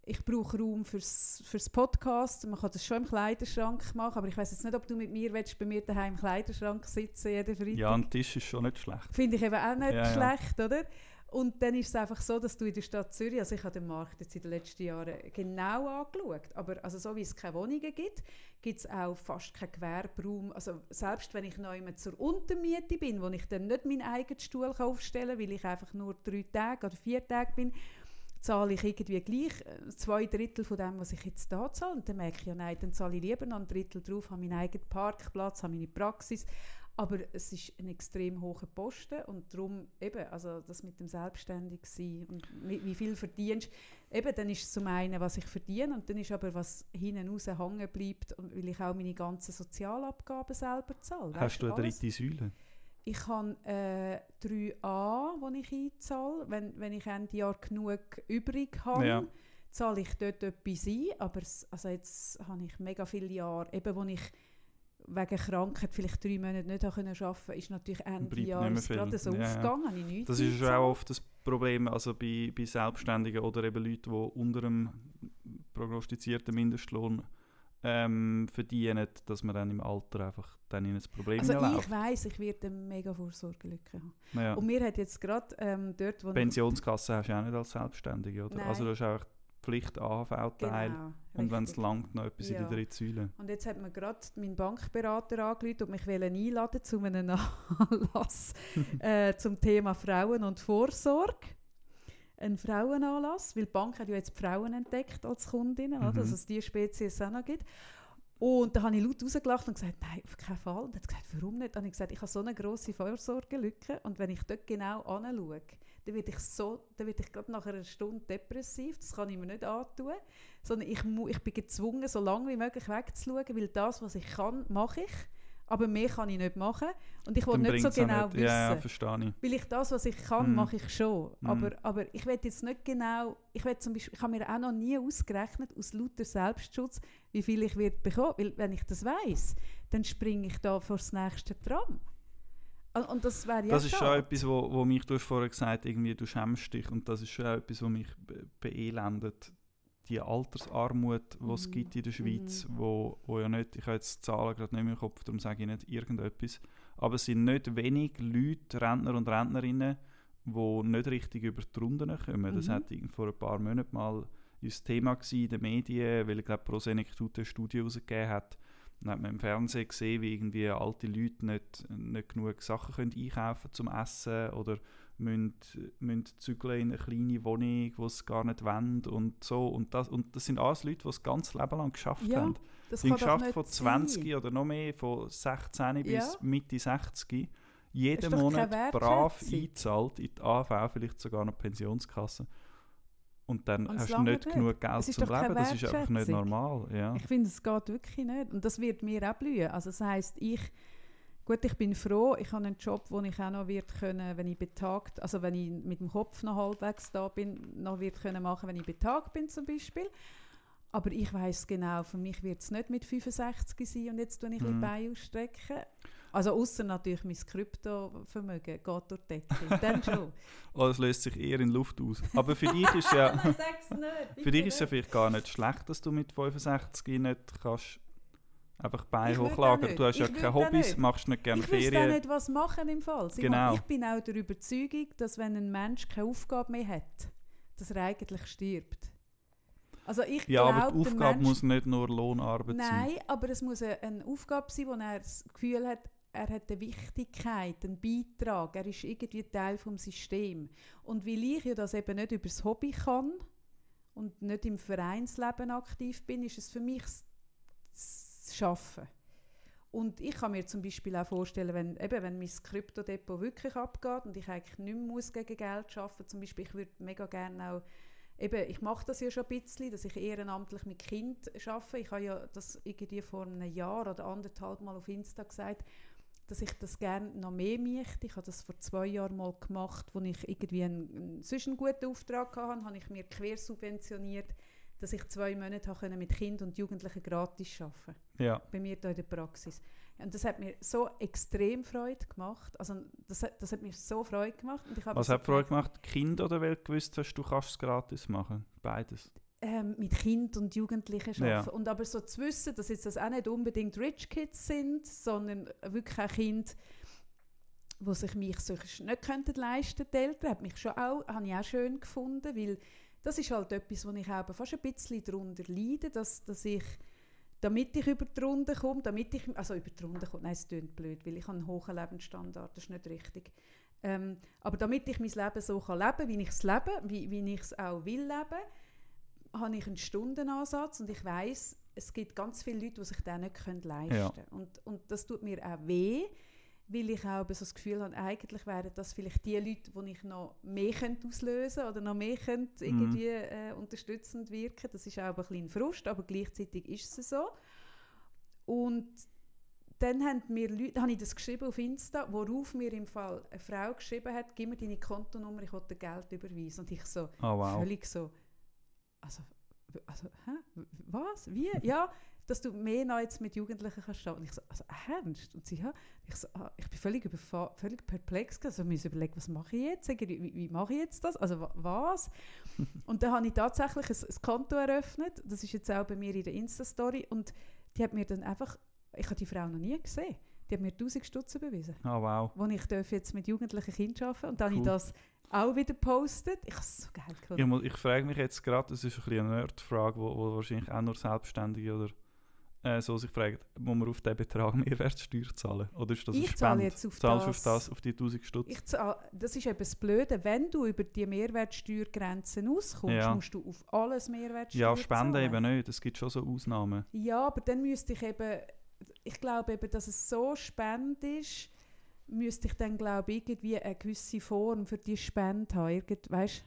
ich brauche Raum fürs, fürs Podcast. Man kann das schon im Kleiderschrank machen, aber ich weiß jetzt nicht, ob du mit mir willst, bei mir daheim im Kleiderschrank sitzen jeden Freitag. Ja, ein Tisch ist schon nicht schlecht. Finde ich eben auch nicht Ja, ja. schlecht, oder? Und dann ist es einfach so, dass du in der Stadt Zürich, also ich habe den Markt jetzt in den letzten Jahren genau angeschaut, aber also so wie es keine Wohnungen gibt, gibt es auch fast keinen Gewerberaum. Also selbst wenn ich neu zur Untermiete bin, wo ich dann nicht meinen eigenen Stuhl aufstellen kann, weil ich einfach nur drei Tage oder vier Tage bin, zahle ich irgendwie gleich äh, zwei Drittel von dem, was ich jetzt da zahle. Und dann merke ich, ja nein, dann zahle ich lieber noch ein Drittel drauf, habe meinen eigenen Parkplatz, habe meine Praxis. Aber es ist ein extrem hoher Posten und darum eben, also das mit dem Selbstständigsein und wie, viel verdienst, eben dann ist es zum einen, was ich verdiene und dann ist aber, was hinten raus hängen bleibt, und weil ich auch meine ganzen Sozialabgaben selber zahle. Hast du eine alles. dritte Säule? Ich habe äh, 3a, die ich einzahle. Wenn, wenn ich Ende Jahr genug übrig habe, Ja. zahle ich dort etwas ein. Aber also jetzt habe ich mega viele Jahre, eben wo ich wegen Krankheit vielleicht drei Monate nicht arbeiten konnte, ist natürlich Ende Bleibt Jahr nicht mehr ist viel. gerade so Ja, ja. aufgegangen. nichts Das ist auch oft das Problem, also bei, bei Selbstständigen oder eben Leuten, die unter dem prognostizierten Mindestlohn ähm, verdienen, dass man dann im Alter einfach dann in ein Problem Also ich weiss, ich werde eine mega Vorsorgelücke haben. Ja. Und mir hat jetzt gerade ähm, dort, wo Pensionskasse hast du auch nicht als Selbstständige, oder? Nein. Also du hast auch Pflicht AHV-Teil genau, und wenn es langt, noch etwas in Ja. der dritten Säule. Und jetzt hat mir gerade mein Bankberater angerufen und mich einladen zu einem [laughs] Anlass äh, zum Thema Frauen und Vorsorge. Ein Frauenanlass, weil die Bank hat ja jetzt die Frauen entdeckt als Kundinnen, oder? Mhm. dass es diese Spezies auch noch gibt. Und dann habe ich laut rausgelacht und gesagt, nein, auf keinen Fall. Und er hat gesagt, warum nicht? Dann habe ich gesagt, ich habe so eine grosse Vorsorgelücke und wenn ich dort genau anschaue, dann werde ich so, dann werde ich gerade nach einer Stunde depressiv, das kann ich mir nicht antun, sondern ich, ich bin gezwungen, so lange wie möglich wegzuschauen, weil das, was ich kann, mache ich aber mehr kann ich nicht machen. Und ich will nicht so genau nicht. wissen. Ja, ja, verstehe ich. Weil ich das, was ich kann, mm. mache ich schon. Mm. Aber, aber ich will jetzt nicht genau, ich will zum Beispiel, ich habe mir auch noch nie ausgerechnet, aus lauter Selbstschutz, wie viel ich wird bekommen. Weil wenn ich das weiß, dann springe ich da vor das nächste Tram. Und das wäre ja Das ist schon etwas, wo, wo mich, du hast vorher gesagt, irgendwie du schämst dich und das ist schon etwas, was mich beelendet die Altersarmut, die es mhm. gibt in der Schweiz, mhm. wo, wo ja nicht, ich habe jetzt die Zahlen gerade nicht mehr im Kopf, darum sage ich nicht irgendetwas, aber es sind nicht wenig Leute, Rentner und Rentnerinnen, die nicht richtig über die Runden kommen. Mhm. Das hat vor ein paar Monaten mal das Thema in den Medien, weil ich glaube, Prosenektut eine Studie herausgegeben hat. Dann hat man im Fernsehen gesehen, wie irgendwie alte Leute nicht, nicht genug Sachen können einkaufen zum Essen oder müssen, müssen zügeln in eine kleine Wohnung, die sie gar nicht wollen und so. Und das, und das sind alles Leute, die das ganze Leben lang geschafft ja, haben. Das sie haben geschafft von 20 sein. oder noch mehr, von 16 ja. bis Mitte 60. Jeden Monat brav eingezahlt in die AV, vielleicht sogar eine Pensionskasse. Und dann und hast du nicht, nicht genug Geld zum Leben. Das ist einfach nicht normal. Ja. Ich finde, es geht wirklich nicht. Und das wird mir auch blühen. Also das heisst, ich Gut, ich bin froh, ich habe einen Job, wo ich auch noch wird können, wenn ich betagt, also wenn ich mit dem Kopf noch halbwegs da bin, noch wird können machen, wenn ich betagt bin zum Beispiel. Aber ich weiß genau, für mich wird es nicht mit 65 sein und jetzt tue ich mhm. ein Bein ausstrecken. Also außer natürlich mein Kryptovermögen geht durch die Decke, dann schon. oh, das löst sich eher in Luft aus. Aber für dich ist ja, [laughs] für dich ist ja vielleicht gar nicht schlecht, dass du mit 65 nicht kannst Einfach Beine hochlagern. Du hast ja keine Hobbys, machst nicht gerne ich Ferien. Ich nicht was machen im Fall. Ich, genau. ich bin auch der Überzeugung, dass wenn ein Mensch keine Aufgabe mehr hat, dass er eigentlich stirbt. Also ich ja, glaub, aber die Aufgabe Mensch, muss nicht nur Lohnarbeit nein, sein. Nein, aber es muss eine Aufgabe sein, wo er das Gefühl hat, er hat eine Wichtigkeit, einen Beitrag, er ist irgendwie Teil des Systems. Und weil ich ja das eben nicht über das Hobby kann und nicht im Vereinsleben aktiv bin, ist es für mich zu arbeiten. Und ich kann mir zum Beispiel auch vorstellen, wenn, eben, wenn mein Kryptodepot wirklich abgeht und ich eigentlich nicht mehr muss gegen Geld arbeiten zum Beispiel, ich würde mega gerne auch, eben, ich mache das ja schon ein bisschen, dass ich ehrenamtlich mit Kind arbeite. Ich habe ja das irgendwie vor einem Jahr oder anderthalb Mal auf Insta gesagt, dass ich das gerne noch mehr möchte. Ich habe das vor zwei Jahren mal gemacht, wo ich irgendwie einen, einen, sonst einen guten Auftrag hatte, habe ich mir quer subventioniert dass ich zwei Monate habe mit Kindern und Jugendlichen gratis arbeiten ja. Bei mir hier in der Praxis. Und das hat mir so extrem Freude gemacht. Also das, hat, das hat mir so Freude gemacht. Und ich Was hat Freude gemacht? Kind oder weil du gewusst hast, du kannst es gratis machen? Beides? Ähm, mit Kind und Jugendlichen arbeiten. Ja. Und aber so zu wissen, dass jetzt das auch nicht unbedingt Rich Kids sind, sondern wirklich auch Kinder, die sich mich sonst nicht könnten leisten könnten. Die Eltern hat mich schon auch, habe ich auch schön gefunden, weil das ist halt etwas, wo ich auch fast ein bisschen darunter leide, dass, dass ich, damit ich über die Runde komme, damit ich, also über die Runde komme, nein, es klingt blöd, weil ich habe einen hohen Lebensstandard, das ist nicht richtig. Ähm, aber damit ich mein Leben so kann leben wie ich es lebe, wie, wie ich es auch will leben, habe ich einen Stundenansatz und ich weiß, es gibt ganz viele Leute, die sich das nicht leisten können. Ja. Und, und das tut mir auch weh, weil ich auch so das Gefühl habe, eigentlich wären das vielleicht die Leute, die ich noch mehr auslösen könnte oder noch mehr könnte mhm. irgendwie äh, unterstützend wirken. Das ist auch ein bisschen Frust, aber gleichzeitig ist es so. Und dann haben mir Leute, habe ich das geschrieben auf Insta, worauf mir im Fall eine Frau geschrieben hat, gib mir deine Kontonummer, ich will dir Geld überweisen. Und ich so, oh, wow. völlig so, also, also hä? was, wie? ja, dass du mehr noch jetzt mit Jugendlichen kannst Und ich so, also ernst? Und sie, ja. Ich, so, ah, ich bin völlig, völlig perplex gewesen. Also ich überlegen, was mache ich jetzt? Wie, wie mache ich jetzt das? Also was? [laughs] und dann habe ich tatsächlich ein, ein, Konto eröffnet. Das ist jetzt auch bei mir in der Insta-Story. Und die hat mir dann einfach, ich habe die Frau noch nie gesehen. Die hat mir 1000 Stutz überwiesen. Oh wow. Wo ich darf jetzt mit jugendlichen Kindern arbeiten Und dann cool. habe ich das auch wieder gepostet. Ich habe es so geil gefunden. Ich, ich frage mich jetzt gerade, das ist ein eine Nerdfrage, wo wahrscheinlich auch nur Selbstständige oder äh, so sich fragen, muss man auf diesen Betrag [laughs] Mehrwertsteuer zahlen? Oder ist das Ich zahle jetzt auf Zahlst das- auf das, auf die 1000 Stutz? Das ist eben das Blöde. Wenn du über die Mehrwertsteuergrenzen auskommst, Ja. musst du auf alles Mehrwertsteuer Ja, Spenden zahlen. eben nicht. Es gibt schon so Ausnahmen. Ja, aber dann müsste ich eben, ich glaube eben, dass es so Spende ist, müsste ich dann glaube ich irgendwie eine gewisse Form für die Spende haben. Irgend, weißt,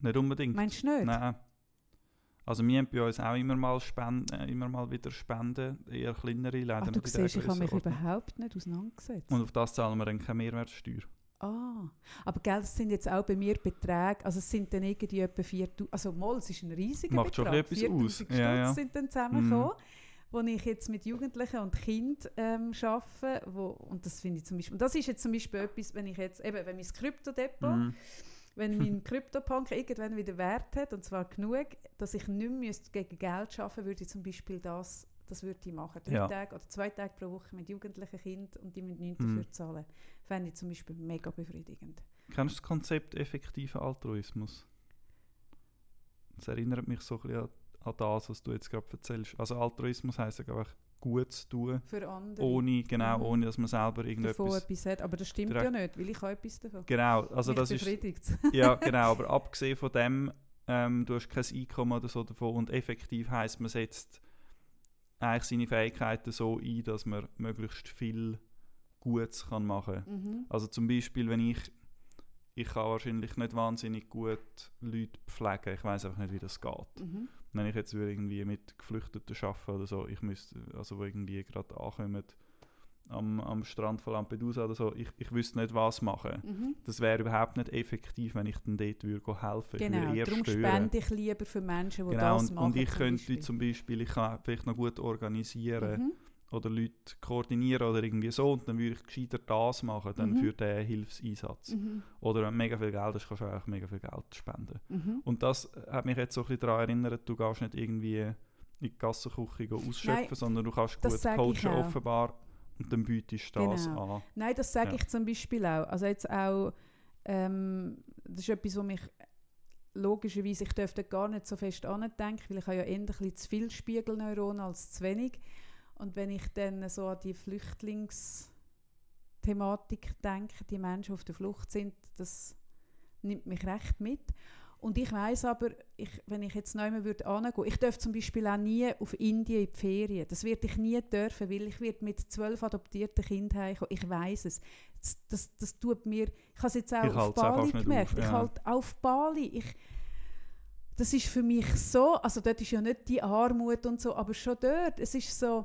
Nicht unbedingt. meinst du nicht? Nein. Also wir haben bei uns auch immer mal, Spenden, äh, immer mal wieder Spenden, eher kleinere, leider Ach, du siehst, ich habe mich überhaupt nicht auseinandergesetzt. Und auf das zahlen wir dann keine Mehrwertsteuer. Ah, aber gell, das sind jetzt auch bei mir Beträge, also es sind dann irgendwie etwa 4000, also mal, es ist ein riesiger Macht schon Betrag, etwas 4000 aus. Ja, ja. Stutz sind dann zusammengekommen, wo ich jetzt mit Jugendlichen und Kindern ähm, arbeite, wo, und das finde ich zum Beispiel, und das ist jetzt zum Beispiel etwas, wenn ich jetzt, eben, wenn mein Kryptodepot, Mhm. Wenn mein [laughs] Kryptopunk irgendwann wieder Wert hat, und zwar genug, dass ich nicht mehr gegen Geld arbeiten würde ich zum Beispiel das, das würde ich machen. Drei Ja. Tage oder zwei Tage pro Woche mit jugendlichen Kindern und die müssen nichts Mhm. dafür zahlen. Fände ich zum Beispiel mega befriedigend. Kennst du das Konzept effektiver Altruismus? Das erinnert mich so ein bisschen an, an das, was du jetzt gerade erzählst. Also Altruismus heisst ja einfach gut zu tun, Für andere. ohne, genau, Mhm. ohne dass man selber davon irgendetwas... etwas hat. Aber das stimmt direkt- ja nicht, weil ich habe etwas davon. Genau, also Mich das ist... befriedigt. [laughs] Ja, [laughs] genau, aber abgesehen von dem, ähm, du hast kein Einkommen oder so davon und effektiv heisst, man setzt eigentlich seine Fähigkeiten so ein, dass man möglichst viel Gutes kann machen kann. mhm. Also zum Beispiel, wenn ich, ich kann wahrscheinlich nicht wahnsinnig gut Leute pflegen, ich weiß einfach nicht, wie das geht. Mhm. Wenn ich jetzt würde irgendwie mit Geflüchteten arbeiten oder so, ich müsste, also wo irgendwie gerade ankommen am, am Strand von Lampedusa oder so, ich, ich wüsste nicht, was machen. Mhm. Das wäre überhaupt nicht effektiv, wenn ich dann dort würde helfen würde. Genau, würde darum stören. spende ich lieber für Menschen, die Genau, das und, machen. und ich könnte zum Beispiel, ich kann vielleicht noch gut organisieren Mhm. Oder Leute koordinieren oder irgendwie so und dann würde ich gescheiter das machen, dann Mhm. für den Hilfseinsatz. Mhm. Oder wenn du mega viel Geld hast, kannst du auch mega viel Geld spenden. Mhm. Und das hat mich jetzt so ein bisschen daran erinnert, du gehst nicht irgendwie in die Gassenküche ausschöpfen, Nein, sondern du kannst gut coachen offenbar und dann bietest du das Genau. an. Nein, das sage Ja. ich zum Beispiel auch. Also jetzt auch, ähm, das ist etwas, was mich logischerweise, ich dürfte gar nicht so fest andenken, weil ich habe ja eher ein bisschen zu viel Spiegelneuronen als zu wenig. Und wenn ich dann so an die Flüchtlingsthematik denke, die Menschen auf der Flucht sind, das nimmt mich recht mit. Und ich weiß aber, ich, wenn ich jetzt neu würde angehen, ich darf zum Beispiel auch nie auf Indien in die Ferien. Das werde ich nie dürfen, weil ich werde mit zwölf adoptierten Kindern heimkommen. Ich weiß es. Das, das, das tut mir, ich habe es jetzt auch Ich auf Bali gemerkt. auf, Ich ja. halte auf Bali. Ich, das ist für mich so, also dort ist ja nicht die Armut und so, aber schon dort, es ist so,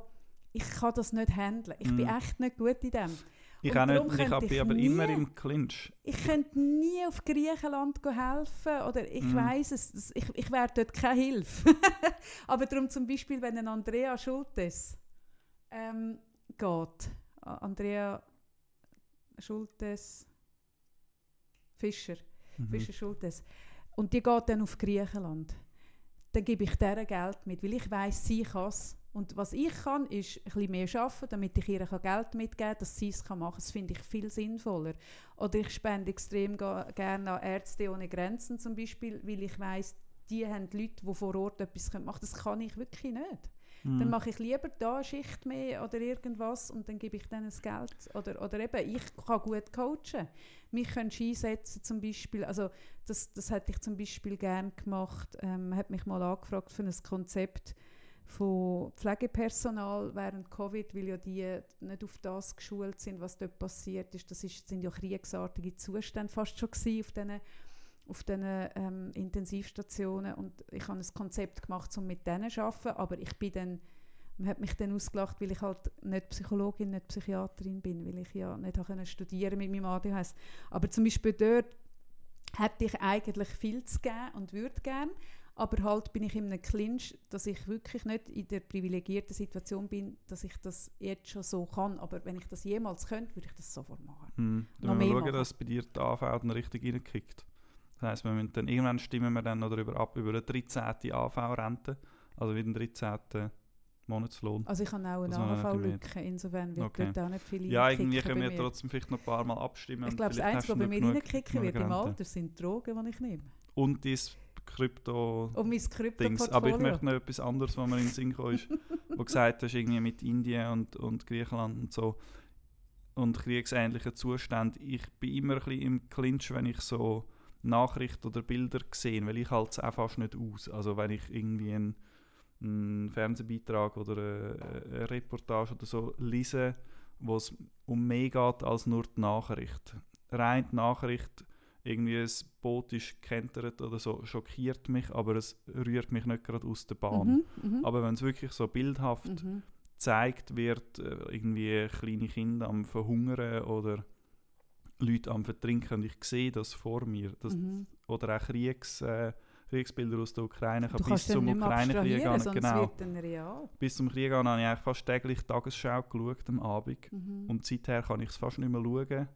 ich kann das nicht handeln. Ich bin Mhm. echt nicht gut in dem. Ich Und auch nicht, ich könnte hab- bin ich aber nie- immer im Clinch. Ich könnte nie auf Griechenland helfen oder ich Mhm. weiß es, ich, ich wäre dort keine Hilfe. [laughs] Aber darum zum Beispiel, wenn ein Andrea Schultes ähm, geht, Andrea Schultes Fischer, Mhm. Fischer Schultes, und die geht dann auf Griechenland, dann gebe ich der Geld mit, weil ich weiß, sie kann es. Und was ich kann, ist ein bisschen mehr arbeiten, damit ich ihr Geld mitgeben kann, dass sie es machen kann. Das finde ich viel sinnvoller. Oder ich spende extrem gerne an Ärzte ohne Grenzen zum Beispiel, weil ich weiß, die haben Leute, die vor Ort etwas machen können. Das kann ich wirklich nicht. Mhm. Dann mache ich lieber da eine Schicht mehr oder irgendwas und dann gebe ich denen das Geld. Oder, oder eben, ich kann gut coachen. Mich können sie einsetzen zum Beispiel. Also das, das hätte ich zum Beispiel gerne gemacht. Ähm, hat mich mal angefragt für ein Konzept von Pflegepersonal während Covid, weil ja die nicht auf das geschult sind, was dort passiert ist. Das ist, sind ja kriegsartige Zustände fast schon auf diesen auf diesen ähm, Intensivstationen und ich habe ein Konzept gemacht, um mit denen zu arbeiten, aber ich bin dann, man hat mich dann ausgelacht, weil ich halt nicht Psychologin, nicht Psychiaterin bin, weil ich ja nicht können studieren mit meinem ADHS. Aber zum Beispiel dort hätte ich eigentlich viel zu geben und würde gerne, aber halt bin ich in einem Clinch, dass ich wirklich nicht in der privilegierten Situation bin, dass ich das jetzt schon so kann. Aber wenn ich das jemals könnte, würde ich das sofort machen. Mhm. Dann müssen wir schauen, machen. dass bei dir die AV dann richtig reinkickt. Das heisst, wir müssen dann, irgendwann stimmen wir dann noch darüber ab, über eine 13. AV-Rente, also wieder einen 13. Monatslohn. Also ich habe auch eine AHV-Lücke, insofern wird Okay. dort auch nicht viele Ja, irgendwie können wir trotzdem vielleicht noch ein paar Mal abstimmen. Ich glaube, das Einzige, was bei mir reinkicken wird im. Alter, sind die Drogen, die ich nehme. Und dein Krypto... Um mein. Krypto-Portfolio. Aber ich möchte noch etwas anderes, was mir in den Sinn gekommen ist, [laughs] wo gesagt hast, irgendwie mit Indien und, und Griechenland und so und kriegsähnlichen Zuständen. Ich bin immer ein bisschen im Clinch, wenn ich so Nachrichten oder Bilder sehe, weil ich halte es auch fast nicht aus. Also wenn ich irgendwie einen, einen Fernsehbeitrag oder eine, eine Reportage oder so lese, wo es um mehr geht als nur die Nachricht. Rein die Nachricht, irgendwie ein Boot ist gekentert oder so, schockiert mich, aber es rührt mich nicht gerade aus der Bahn. Mhm, mhm, Aber wenn es wirklich so bildhaft mhm. gezeigt wird, äh, irgendwie kleine Kinder am Verhungern oder Leute am Vertrinken und ich sehe das vor mir. Das, Mhm. Oder auch Kriegs, äh, Kriegsbilder aus der Ukraine. Kannst bis zum Ukraine-Krieg an, genau, bis zum Krieg an habe ich eigentlich fast täglich Tagesschau geschaut am Abend. Mhm. Und seither kann ich es fast nicht mehr schauen.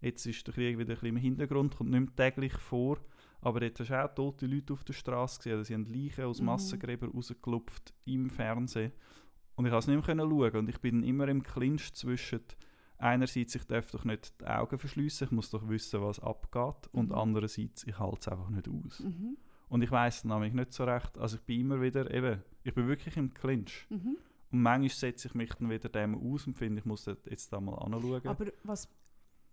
Jetzt ist der Krieg wieder ein bisschen im Hintergrund, kommt nicht mehr täglich vor. Aber dort hast du auch tote Leute auf der Straße gesehen. Sie haben Leichen aus Mhm. Massengräbern rausgelupft im Fernsehen. Und ich konnte es nicht mehr schauen. Und ich bin immer im Clinch zwischen einerseits, ich darf doch nicht die Augen verschliessen, ich muss doch wissen, was abgeht. Und Mhm. andererseits, ich halte es einfach nicht aus. Mhm. Und ich weiß es nämlich nicht so recht. Also ich bin immer wieder, eben, ich bin wirklich im Clinch. Mhm. Und manchmal setze ich mich dann wieder dem aus und finde, ich muss das jetzt da mal anschauen. Aber was.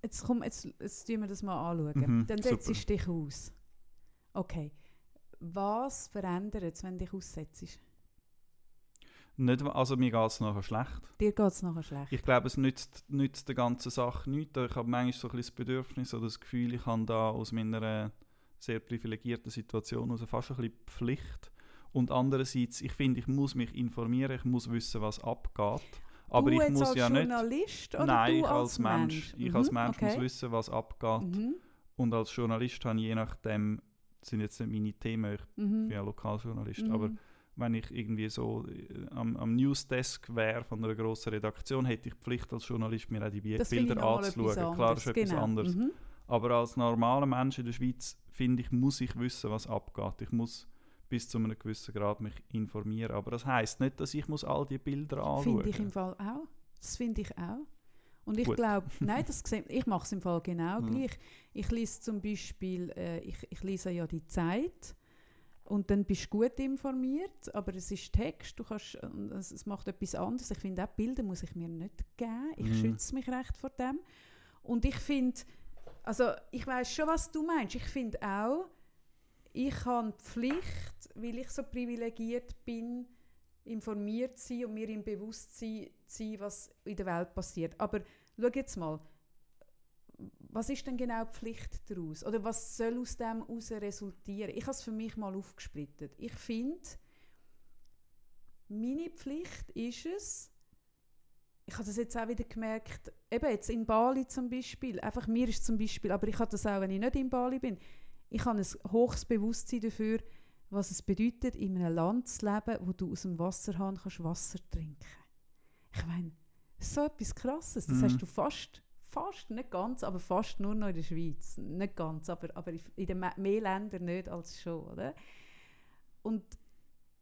Jetzt komm, jetzt, jetzt tun wir das mal anschauen. Mhm, Dann super. setzt du dich aus. Okay. Was verändert es, wenn du dich aussetzt? Nicht, also mir geht es nachher schlecht. Dir geht es nachher schlecht. Ich glaube, es nützt, nützt der ganzen Sache nichts. Ich habe manchmal so ein bisschen das Bedürfnis oder das Gefühl, ich habe da aus meiner sehr privilegierten Situation also fast ein bisschen Pflicht. Und andererseits, ich finde, ich muss mich informieren, ich muss wissen, was abgeht. Aber du ich muss als ja nicht... Journalist oder Nein, ich als als Mensch. Ich als Mhm, Mensch okay. muss wissen, was abgeht. Mhm. Und als Journalist habe ich je nachdem, das sind jetzt nicht meine Themen, ich Mhm. bin ja Lokaljournalist, Mhm. aber wenn ich irgendwie so äh, am, am Newsdesk wäre von einer grossen Redaktion, hätte ich die Pflicht als Journalist, mir auch die das Bilder anzuschauen. Klar, ist etwas genau. anderes. Mhm. Aber als normaler Mensch in der Schweiz, finde ich, muss ich wissen, was abgeht. Ich muss bis zu einem gewissen Grad mich informieren. Aber das heisst nicht, dass ich muss all die Bilder anschauen Finde ich im Fall auch. Das finde ich auch. Und ich glaube, nein, das ich mache es im Fall genau [laughs] Mhm. gleich. Ich lese zum Beispiel, äh, ich, ich lese ja die Zeit und dann bist du gut informiert, aber es ist Text, du kannst, es, es macht etwas anderes. Ich finde auch Bilder muss ich mir nicht geben. Ich Mhm. schütze mich recht vor dem. Und ich finde, also ich weiß schon, was du meinst. Ich finde auch, ich habe die Pflicht, weil ich so privilegiert bin, informiert zu sein und mir im Bewusstsein zu sein, was in der Welt passiert. Aber schau jetzt mal, was ist denn genau die Pflicht daraus? Oder was soll aus dem heraus resultieren? Ich habe es für mich mal aufgesplittet. Ich finde, meine Pflicht ist es, ich habe das jetzt auch wieder gemerkt, eben jetzt in Bali zum Beispiel, einfach mir ist zum Beispiel, aber ich habe das auch, wenn ich nicht in Bali bin, ich habe ein hohes Bewusstsein dafür, was es bedeutet, in einem Land zu leben, wo du aus dem Wasserhahn kannst Wasser trinken Ich meine, so etwas Krasses, das Mhm. hast du fast, fast, nicht ganz, aber fast nur noch in der Schweiz. Nicht ganz, aber, aber in den Me- mehr Ländern nicht als schon, oder? Und,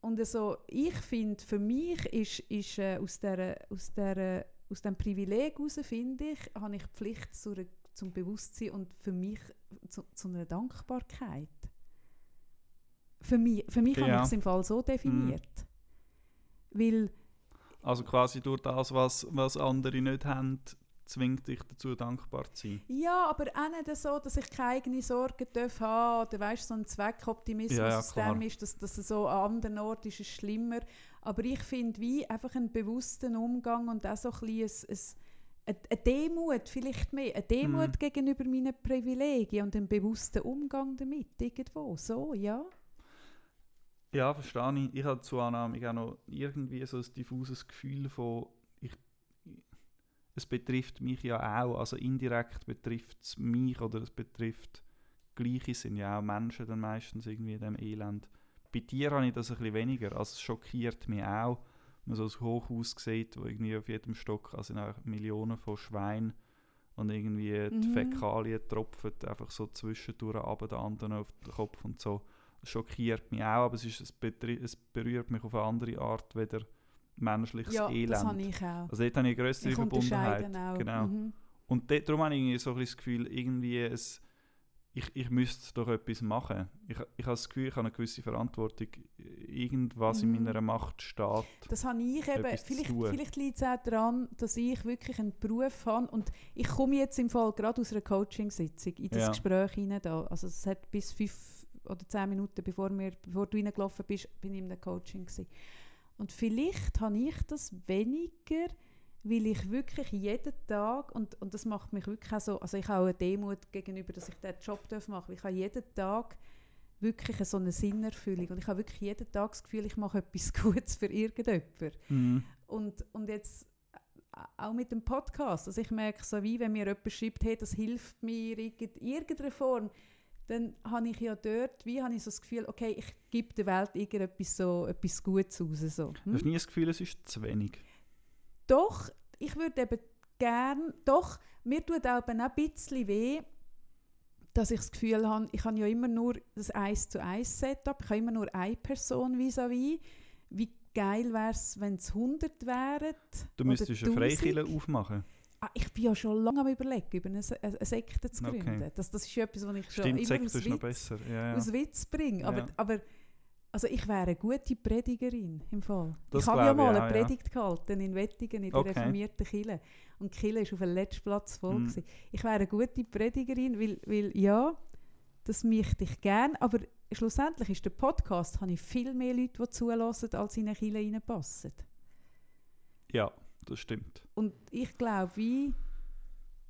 und also, ich finde, für mich ist, ist äh, aus, der, aus, der, aus dem Privileg heraus, finde ich, habe ich Pflicht zu einer, zum Bewusstsein und für mich zu, zu einer Dankbarkeit. Für mich, für mich habe Ja. ich es im Fall so definiert. Weil, Also quasi durch das, was, was andere nicht haben, zwingt dich dazu, dankbar zu sein. ja, aber auch nicht so, dass ich keine eigenen Sorgen darf haben oder weißt, so ein Zweckoptimismus Ja, ja, klar. ist, dass, dass es so an anderen Orten ist es schlimmer. Aber ich finde, wie einfach einen bewussten Umgang und auch so ein bisschen ein, ein, eine Demut, vielleicht mehr, eine Demut Mhm. gegenüber meinen Privilegien und einen bewussten Umgang damit, irgendwo, so, ja. Ja, verstehe ich. Ich habe zu Annahme auch noch irgendwie so ein diffuses Gefühl von, ich, es betrifft mich ja auch, also indirekt betrifft es mich oder es betrifft, Gleiche sind ja auch Menschen dann meistens irgendwie in diesem Elend. Bei dir habe ich das ein bisschen weniger, also es schockiert mich auch, man so ein Hochhaus sieht, wo irgendwie auf jedem Stock, also Millionen von Schweinen und irgendwie die Mhm. Fäkalien tropfen einfach so zwischendurch ab, der anderen auf den Kopf und so schockiert mich auch, aber es, ist, es, es berührt mich auf eine andere Art, weder menschliches Ja, Elend. das habe ich auch. Also dort habe ich eine grössere Ich Verbundenheit. auch. Genau. Mhm. Und dort, darum habe ich irgendwie so ein das Gefühl, irgendwie es, ich, ich müsste doch etwas machen. Ich, ich habe das Gefühl, ich habe eine gewisse Verantwortung, irgendwas Mhm. in meiner Macht steht. Das habe ich eben, vielleicht, vielleicht liegt es auch daran, dass ich wirklich einen Beruf habe und ich komme jetzt im Fall gerade aus einer Coaching-Sitzung in das Ja. Gespräch hinein. Da. Also es hat bis fünf oder zehn Minuten, bevor, wir, bevor du reingelaufen bist, bin ich in einem Coaching gewesen. Und vielleicht habe ich das weniger, weil ich wirklich jeden Tag, und, und das macht mich wirklich auch so, also ich habe auch eine Demut gegenüber, dass ich diesen Job machen darf. Ich habe jeden Tag wirklich so eine Sinnerfüllung und ich habe wirklich jeden Tag das Gefühl, ich mache etwas [laughs] Gutes für irgendjemanden. Mhm. Und, und jetzt äh, auch mit dem Podcast, also ich merke so wie, wenn mir jemand schreibt, hey, das hilft mir in irgend- irgendeiner Form, dann habe ich ja dort, wie habe ich so das Gefühl, okay, ich gebe der Welt irgendetwas so, etwas Gutes raus. So. Hm? Hast du nie das Gefühl, es ist zu wenig? Doch, ich würde eben gern, doch, mir tut auch ein bisschen weh, dass ich das Gefühl habe, ich habe ja immer nur das 1 zu 1 Setup, ich habe immer nur eine Person vis-à-vis. Wie geil wäre es, wenn es 100 wären? Du müsstest eine 1000? Freikirche aufmachen. Ah, ich bin ja schon lange am überlegen, über eine, Se- eine Sekte zu Okay. gründen. Das, das ist etwas, was ich schon Stimmt, immer Sekte aus ist noch Witz, besser. Ja, ja. aus Witz bringe. Aber, Ja. aber also ich wäre eine gute Predigerin im Fall. Das ich habe ja mal auch, eine ja. Predigt gehalten in Wettingen in der Okay. reformierten Kirche. Und die Kirche ist auf den letzten Platz voll. Gewesen. Ich wäre eine gute Predigerin, weil, weil ja, das möchte ich gerne. Aber schlussendlich ist der Podcast, habe ich viel mehr Leute, die zulassen, als in eine Kirche reinpassen. ja, das stimmt. Und ich glaube, wie,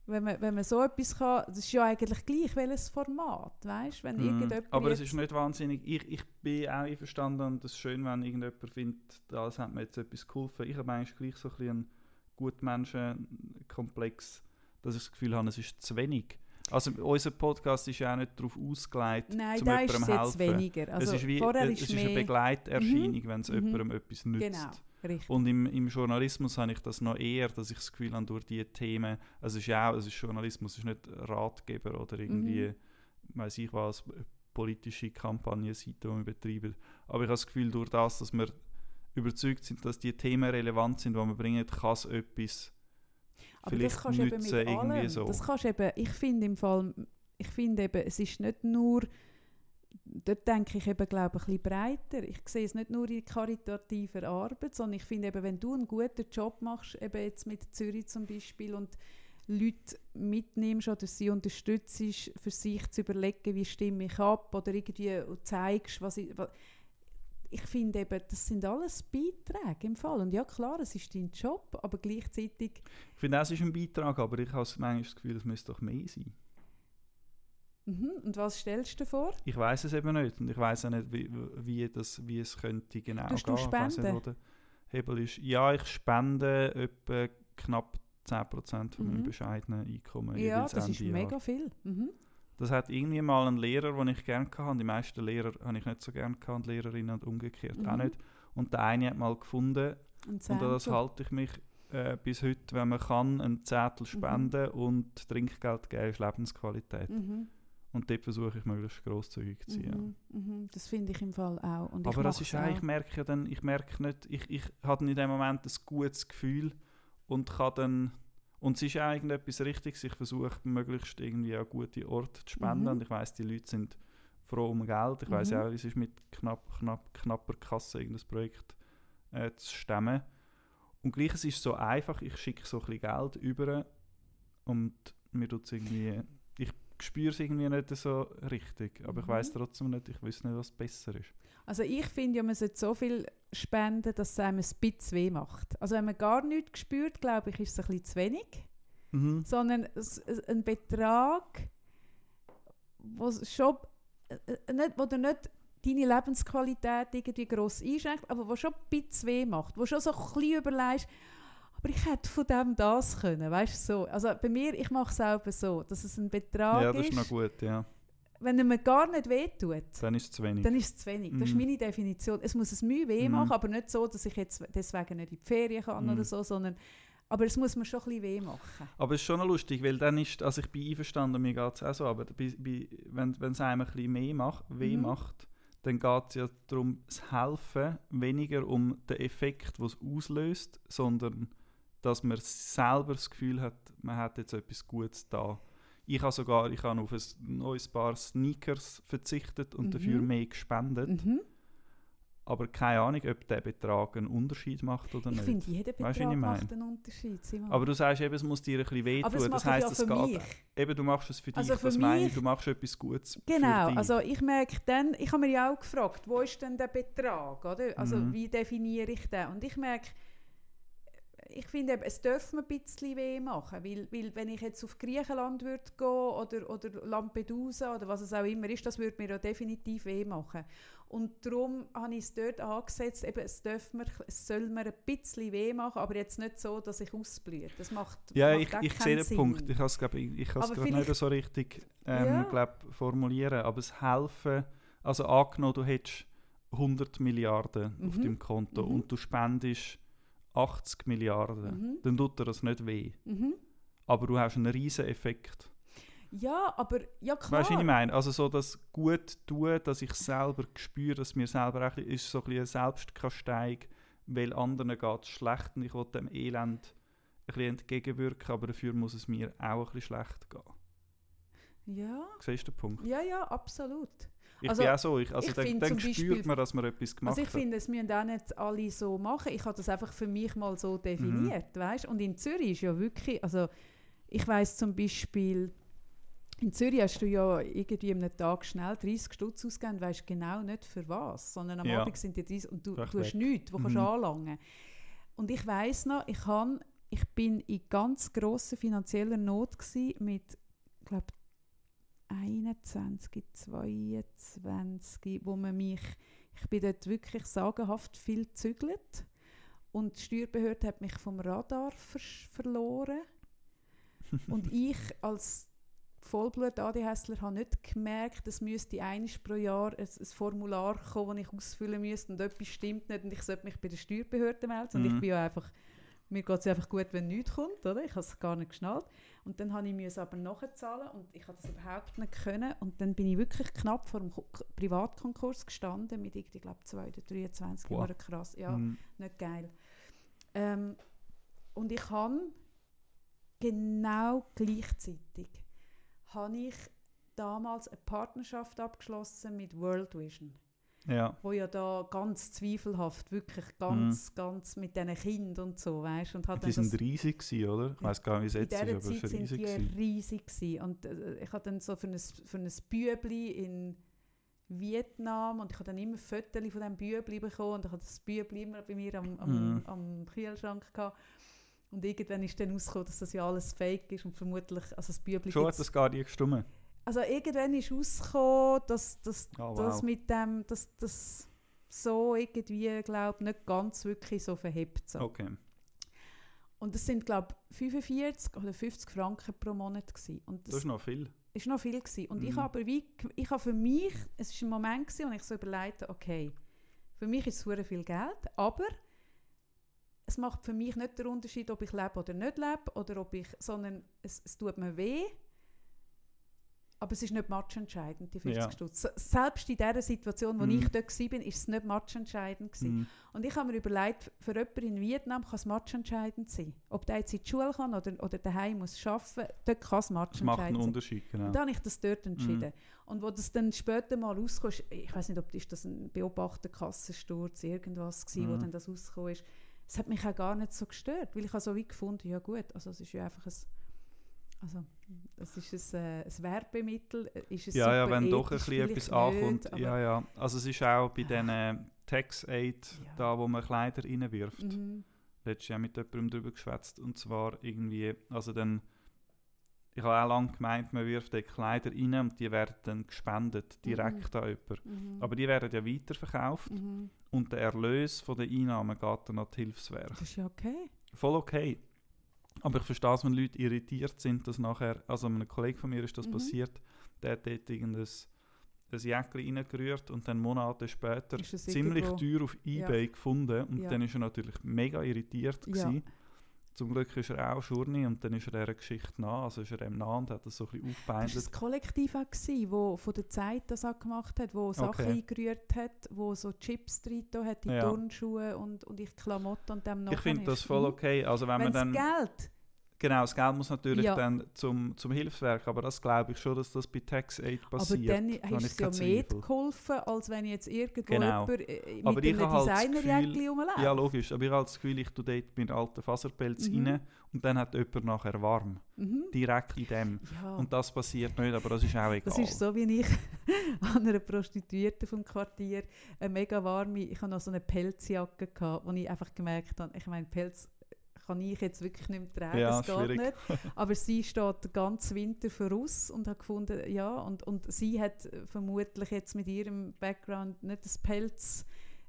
wenn man, wenn man so etwas kann, das ist ja eigentlich gleich welches Format, weißt Wenn irgendjemand Aber es ist nicht wahnsinnig. Ich, ich bin auch einverstanden und es ist schön, wenn irgendjemand findet, das hat mir jetzt etwas geholfen. Ich habe eigentlich gleich so ein bisschen Gutmenschenkomplex, dass ich das Gefühl habe, es ist zu wenig. Also unser Podcast ist ja auch nicht darauf ausgelegt, Nein, um da ist es jemandem jetzt helfen. weniger. Also es ist, wie, es ist ist mehr... eine Begleiterscheinung, Mhm. wenn es Mhm. jemandem etwas nützt. Genau, richtig. Und im, im Journalismus habe ich das noch eher, dass ich das Gefühl habe, durch diese Themen, also es ist ja auch, es ist Journalismus, es ist nicht Ratgeber oder irgendwie, Mhm. weiß ich was, politische Kampagnenseite, die wir betreiben. Aber ich habe das Gefühl, durch das, dass wir überzeugt sind, dass die Themen relevant sind, die wir bringen, kann es etwas Aber vielleicht das kannst du eben nützen, mit irgendwie allem. so. Das kannst du eben, ich finde im Fall, ich finde eben, es ist nicht nur, dort denke ich eben, glaube ich, ein bisschen breiter. Ich sehe es nicht nur in karitativer Arbeit, sondern ich finde eben, wenn du einen guten Job machst, eben jetzt mit Zürich zum Beispiel und Leute mitnimmst oder sie unterstützt, für sich zu überlegen, wie stimme ich ab oder irgendwie zeigst, was ich... Was, ich finde eben, das sind alles Beiträge im Fall. Und ja, klar, es ist dein Job, aber gleichzeitig Ich finde, das ist ein Beitrag, aber ich habe manchmal das Gefühl, es müsste doch mehr sein. Mhm. Und was stellst du dir vor? Ich weiß es eben nicht und ich weiß auch nicht, wie, wie, das, wie es könnte genau Tust gehen. du nicht, spenden? der Hebel ist. Ja, ich spende etwa knapp 10% von meinem Mhm. bescheidenen Einkommen. Ja, das ist Ende mega Jahr. viel. Mhm. Das hat irgendwie mal ein Lehrer, den ich gerne hatte. Die meisten Lehrer habe ich nicht so gerne gehabt, und Lehrerinnen und umgekehrt auch Mhm. nicht. Und der eine hat mal gefunden, Ein und an das halte ich mich äh, bis heute, wenn man kann, ein Zettel spenden und Trinkgeld geben ist Lebensqualität. Mhm. Und dort versuche ich möglichst grosszügig zu sein. Mhm. Mhm. Das finde ich im Fall auch. Und Aber das ist auch, ich auch. merke ja dann, ich merke nicht, ich, ich habe in dem Moment ein gutes Gefühl und kann dann, und es ist auch irgendetwas Richtiges, ich versuche möglichst irgendwie an gute Orte zu spenden Mhm. und ich weiß die Leute sind froh um Geld, ich weiß Mhm. auch, es ist mit knapp, knapp, knapper Kasse irgendein Projekt äh, zu stemmen. Und gleich es ist so einfach, ich schicke so ein bisschen Geld über und mir tut es irgendwie, spüre es irgendwie nicht so richtig, aber ich Mhm. weiß trotzdem nicht, ich weiß nicht, was besser ist. Also ich finde ja, man sollte so viel spenden, dass es einem ein bisschen weh macht. Also wenn man gar nichts spürt, glaube ich, ist es ein bisschen zu wenig. Mhm. Sondern ein Betrag, wo schon, äh, äh, nicht, wo dir nicht deine Lebensqualität irgendwie gross einschränkt, aber wo schon ein bisschen weh macht, wo schon so ein bisschen überlegst, aber ich hätte von dem das können, weißt du, so. Also bei mir, ich mache es selber so, dass es ein Betrag Ja, das ist, ist noch gut, ja. wenn er mir gar nicht wehtut, Dann ist es zu wenig. dann ist es zu wenig. Das ist Mhm. meine Definition. Es muss es Mühe weh Mhm. machen, aber nicht so, dass ich jetzt deswegen nicht in die Ferien kann Mhm. oder so, sondern aber es muss mir schon ein bisschen weh machen. Aber es ist schon noch lustig, weil dann ist, also ich bin einverstanden, mir geht es auch so, aber bei, bei, wenn wenn es einem ein bisschen mehr macht, weh Mhm. macht, dann geht es ja darum, das Helfen weniger um den Effekt, den es auslöst, sondern dass man selber das Gefühl hat, man hat jetzt etwas Gutes da. Ich habe sogar ich habe auf ein neues Paar Sneakers verzichtet und Mhm. dafür mehr gespendet. Mhm. Aber keine Ahnung, ob der Betrag einen Unterschied macht oder Ich nicht. finde, jeder Weißt Betrag ich macht einen Unterschied. Simon. Aber du sagst eben, es muss dir ein bisschen wehtun. Das heisst, ich es geht. mich. Eben, du machst es für dich. Also für das meine ich, mich- du machst etwas Gutes Genau, für dich. also ich merke dann, ich habe mir ja auch gefragt, wo ist denn der Betrag, oder? Also Mhm. wie definiere ich den? Und ich merke, ich finde, es mir ein bisschen weh machen, weil, weil wenn ich jetzt auf Griechenland würde gehen oder, oder Lampedusa oder was es auch immer ist, das würde mir ja definitiv weh machen. Und darum habe ich es dort angesetzt, eben, es, darf mir, es soll mir ein bisschen weh machen, aber jetzt nicht so, dass ich ausblühe. Das macht, Ja, macht ich, ich sehe den Sinn. Punkt. Ich kann es glaub, ich, ich grad nicht so richtig ähm, Ja. glaub, formulieren. Aber es helfen, also angenommen, du hättest 100 Milliarden auf Mhm. deinem Konto Mhm. und du spendest 80 Milliarden, Mhm. dann tut dir das nicht weh. Mhm. Aber du hast einen riesen Effekt. Ja, aber ja klar. Weißt du, was ich meine? Also so das gut tun, dass ich selber spüre, dass mir selber auch, ist so ein bisschen eine Selbstkasteiung, weil anderen geht es schlecht und ich will dem Elend ein bisschen entgegenwirken, aber dafür muss es mir auch ein bisschen schlecht gehen. Ja, Siehst du den Punkt? ja, ja, absolut. Ich Also, bin auch so. Ich, also ich dann, dann spürt Beispiel- man, dass man etwas gemacht Also ich hat. finde, es müssen auch nicht alle so machen. Ich habe das einfach für mich mal so Mhm. definiert, weißt? Und in Zürich ist ja wirklich, also ich weiß zum Beispiel, in Zürich hast du ja irgendwie am Tag schnell 30 Stutz ausgegeben weißt genau nicht für was, sondern am Ja. Abend sind die 30 und du, Recht du hast weg. nichts, wo kannst Mhm. du anlangen. Und ich weiß noch, ich, han, ich bin in ganz grosser finanzieller Not gsi mit, glaube 21, 22, wo man mich, ich bin dort wirklich sagenhaft viel zügelt und die Steuerbehörde hat mich vom Radar verloren [laughs] und ich als Vollblut ADHSler habe nicht gemerkt, es müsste einiges pro Jahr ein, ein Formular kommen, das ich ausfüllen müsste und etwas stimmt nicht und ich sollte mich bei der Steuerbehörde melden und Mhm. ich bin ja einfach mir geht es einfach gut, wenn nichts kommt, oder? Ich habe es gar nicht geschnallt. Und dann habe ich mir es aber nachzahlen und ich habe das überhaupt nicht können. Und dann bin ich wirklich knapp vor dem Privatkonkurs gestanden mit, ich glaube, 2 oder 23. Boah. Immer krass. Ja, Mhm. nicht geil. Ähm, und ich habe genau gleichzeitig habe ich damals eine Partnerschaft abgeschlossen mit World Vision Ja. wo ja da ganz zweifelhaft, wirklich ganz, ganz mit diesen Kindern und so, weißt und hat Die dann das, sind riesig gewesen, oder? Ich weiß gar nicht, wie es jetzt ist, aber Zeit war sind riesig. die gewesen. riesig gewesen. und äh, ich habe dann so für ein, für ein Bübli in Vietnam und ich habe dann immer Fotos von diesem Bübli bekommen und ich habe das Bübli immer bei mir am, am, Mhm. am Kühlschrank gehabt. Und irgendwann ist dann rausgekommen, dass das ja alles fake ist und vermutlich, also das Bübli Schon hat das gar nicht gestimmt. Also irgendwann ist rausgekommen, dass, dass das wow. mit dem, dass das so irgendwie, glaube nicht ganz wirklich so verhebt. So. Okay. Und das sind, glaube 45 oder 50 Franken pro Monat gewesen. Und Das das ist noch viel. ist noch viel gewesen. Und ich Mhm. habe aber wie, ich habe für mich, es ist ein Moment gewesen, wo ich so überlegte, okay, für mich ist es viel Geld, aber es macht für mich nicht den Unterschied, ob ich lebe oder nicht lebe, oder ob ich, sondern es, es tut mir weh, aber es ist nicht matchentscheidend, die 50 Ja. Stutz. Se- Selbst in dieser Situation, wo Mhm. ich dort war, ist es nicht matchentscheidend gewesen. Mhm. Und ich habe mir überlegt, für jemanden in Vietnam kann es matchentscheidend sein. Ob der jetzt in die Schule kann oder, oder daheim muss arbeiten, dort kann es Das macht einen matchentscheidend sein. Unterschied, genau. Und dann habe ich das dort entschieden. Und wo das dann später mal rauskam, ich weiß nicht, ob ist das ein beobachter Kassensturz, irgendwas gewesen, wo Mhm. dann das rausgekommen ist. Es hat mich auch gar nicht so gestört, weil ich habe so wie gefunden, ja gut, also es ist ja einfach ein, also es ist ein, äh, ein Werbemittel, ist es Ja, ja, wenn doch ein bisschen etwas ankommt. nicht, ja, ja. Also es ist auch bei diesen Tax-Aid, Ja. da wo man Kleider reinwirft. Mhm. letztes Jahr mit jemandem darüber geschwätzt. Und zwar irgendwie, also dann, ich habe auch lange gemeint, man wirft die Kleider rein und die werden dann gespendet, direkt an jemanden. Mhm. Aber die werden ja weiterverkauft mhm. und der Erlös von den Einnahmen geht dann an die Hilfswerk. Das ist ja okay. Voll okay. Aber ich verstehe es, wenn Leute irritiert sind, dass nachher, also einem Kollegen von mir ist das Mhm. passiert, der hat dort irgendein ein Jäckchen reingerührt und dann Monate später ziemlich irgendwo- teuer auf Ebay gefunden und Ja. dann ist er natürlich mega irritiert Ja. gewesen. Zum Glück ist er auch Schurni und dann ist er dieser Geschichte nah, also ist er ihm nah und hat das so ein bisschen Das war das Kollektiv, wo von der Zeit das auch gemacht hat, wo Sachen Okay. eingerührt hat, wo so Chips drin hat, die Ja. Turnschuhe und, und ich Klamotten und dem noch Ich finde das voll okay, also wenn man das dann... Geld Genau, das Geld muss natürlich Ja. dann zum, zum Hilfswerk, aber das glaube ich schon, dass das bei TaxAid Aber passiert. dann Da habe hast du ja mehr geholfen, als wenn jetzt irgendwo Genau. jemand äh, mit Aber einem habe halt Designerjäckchen rumläuft. Ja, logisch. Aber ich habe das Gefühl, ich tue dort meinen alten Faserpelz Mhm. rein und dann hat jemand nachher warm. Mhm. Direkt in dem. Ja. Und das passiert nicht, aber das ist auch egal. Das ist so, wie ich [laughs] an einer Prostituierten vom Quartier eine mega warme, ich hatte noch so eine Pelzjacke, gehabt, wo ich einfach gemerkt habe, ich meine, Pelz kann ich jetzt wirklich nicht mehr tragen, Ja, das geht schwierig. nicht. [laughs] Aber sie steht den ganzen Winter voraus und hat gefunden, ja, und, und sie hat vermutlich jetzt mit ihrem Background nicht das Pelz,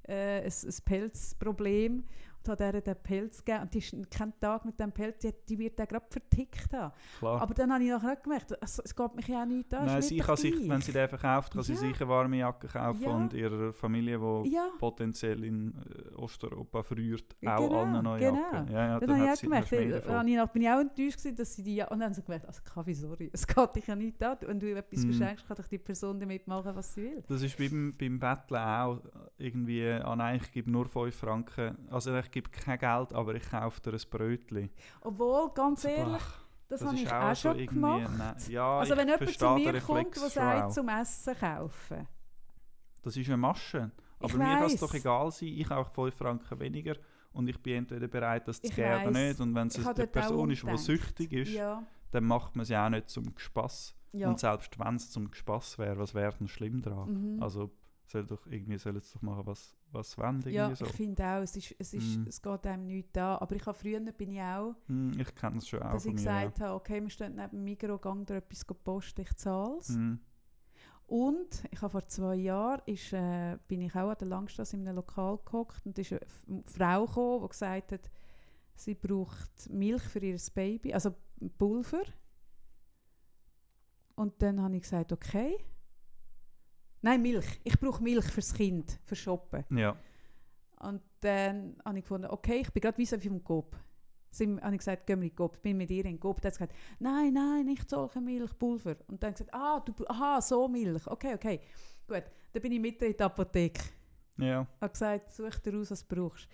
äh, ein, ein Pelzproblem hat ihr den Pelz gegeben und die ist keinen Tag mit dem Pelz, die, die wird dann gerade vertickt haben. Klar. Aber dann habe ich nachher gemerkt, es, es geht mich ja auch nicht an. Nein, sie kann sich, wenn sie den verkauft, kann sie Ja. sich eine warme Jacke kaufen Ja. und ihrer Familie, die Ja, potenziell in äh, Osteuropa verrührt, auch genau, eine neue genau. Jacke. Ja, ja, dann habe ich auch sie gemerkt, äh, habe ich bin ich auch enttäuscht gewesen, dass sie die, und dann haben sie gemerkt, also Kaffee, sorry, es geht dich ja nicht an, wenn du etwas Mm. verschenkst, kann doch die Person damit machen, was sie will. Das ist beim, beim Betteln auch irgendwie, ah nein, ich gebe nur 5 Franken, also ich gebe kein Geld, aber ich kaufe dir ein Brötchen. Obwohl, ganz ehrlich, Ach, das, das habe ich auch so schon gemacht. nein, ja, also ich wenn jemand zu mir kommt, der sagt, zum Essen kaufen. Das ist eine Masche. Ich Aber mir kann es doch egal sein, ich kaufe 5 Franken weniger und ich bin entweder bereit, das zu Ich geben oder nicht. Und wenn es Ich eine Person ist, die süchtig ist, Ja, dann macht man es ja auch nicht zum Gespass. ja. Und selbst wenn es zum Gespass wäre, was wäre denn schlimm daran? Mhm. Also soll doch irgendwie sollen doch machen, was, was wollen. ja, so. ich finde auch, es, ist, es, ist, Mm. es geht einem nichts an. Aber ich habe früher bin ich auch, Hm, ich kenne es schon auch dass ich gesagt habe, okay, wir stehen neben dem Migros, gang dir etwas posten, ich zahle es. Ja. Hm. Und ich habe vor zwei Jahren ist, äh, bin ich auch an der Langstrasse in einem Lokal gehockt und ist eine Frau gekommen, die gesagt hat, sie braucht Milch für ihr Baby, also Pulver. Und dann habe ich gesagt, okay. Nein, Milch. Ich brauche Milch fürs Kind, für Shoppen. ja. Und dann habe ich gefunden, okay, ich bin gerade wie so im Coop. Sind, habe ich gesagt, gehen wir in den Coop, bin mit ihr in den Coop. Dann hat sie gesagt, nein, nein, nicht solche Milchpulver. Und dann gesagt, ah, du, aha, so Milch. Okay, okay. Gut, dann bin ich mit in die Apotheke. Ja. habe gesagt, such dir aus, was du brauchst.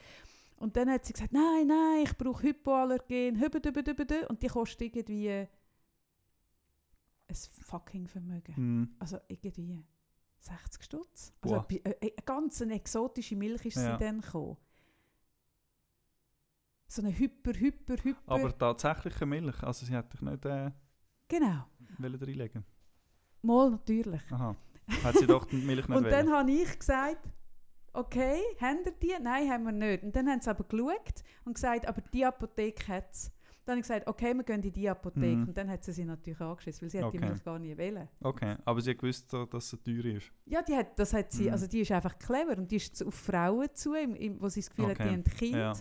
Und dann hat sie gesagt, nein, nein, ich brauche Hypoallergen, und die kostet irgendwie ein fucking Vermögen. Hm. Also irgendwie 60 Stutz. Also bi- äh, äh, eine ganz eine exotische Milch ist Ja. sie dann gekommen. So eine hyper, hyper, hyper. Aber tatsächliche Milch, also sie hätte ich nicht äh, genau. wollen reinlegen Mal natürlich. Aha. Hat sie doch die Milch nicht Und dann wollen. habe ich gesagt, okay, haben ihr die? Nein, haben wir nicht. Und dann haben sie aber geschaut und gesagt, aber die Apotheke hat es. Dann habe ich gesagt, okay, wir gehen in die Apotheke. Mhm. Und dann hat sie sie natürlich angeschissen, weil sie hat die Okay. Milch gar nicht wollen. Okay, aber sie hat gewusst, dass sie teuer ist. Ja, die hat, das hat sie, Mhm. also die ist einfach clever und die ist auf Frauen zu, wo sie das Gefühl hat, die Okay, haben Kind. ja.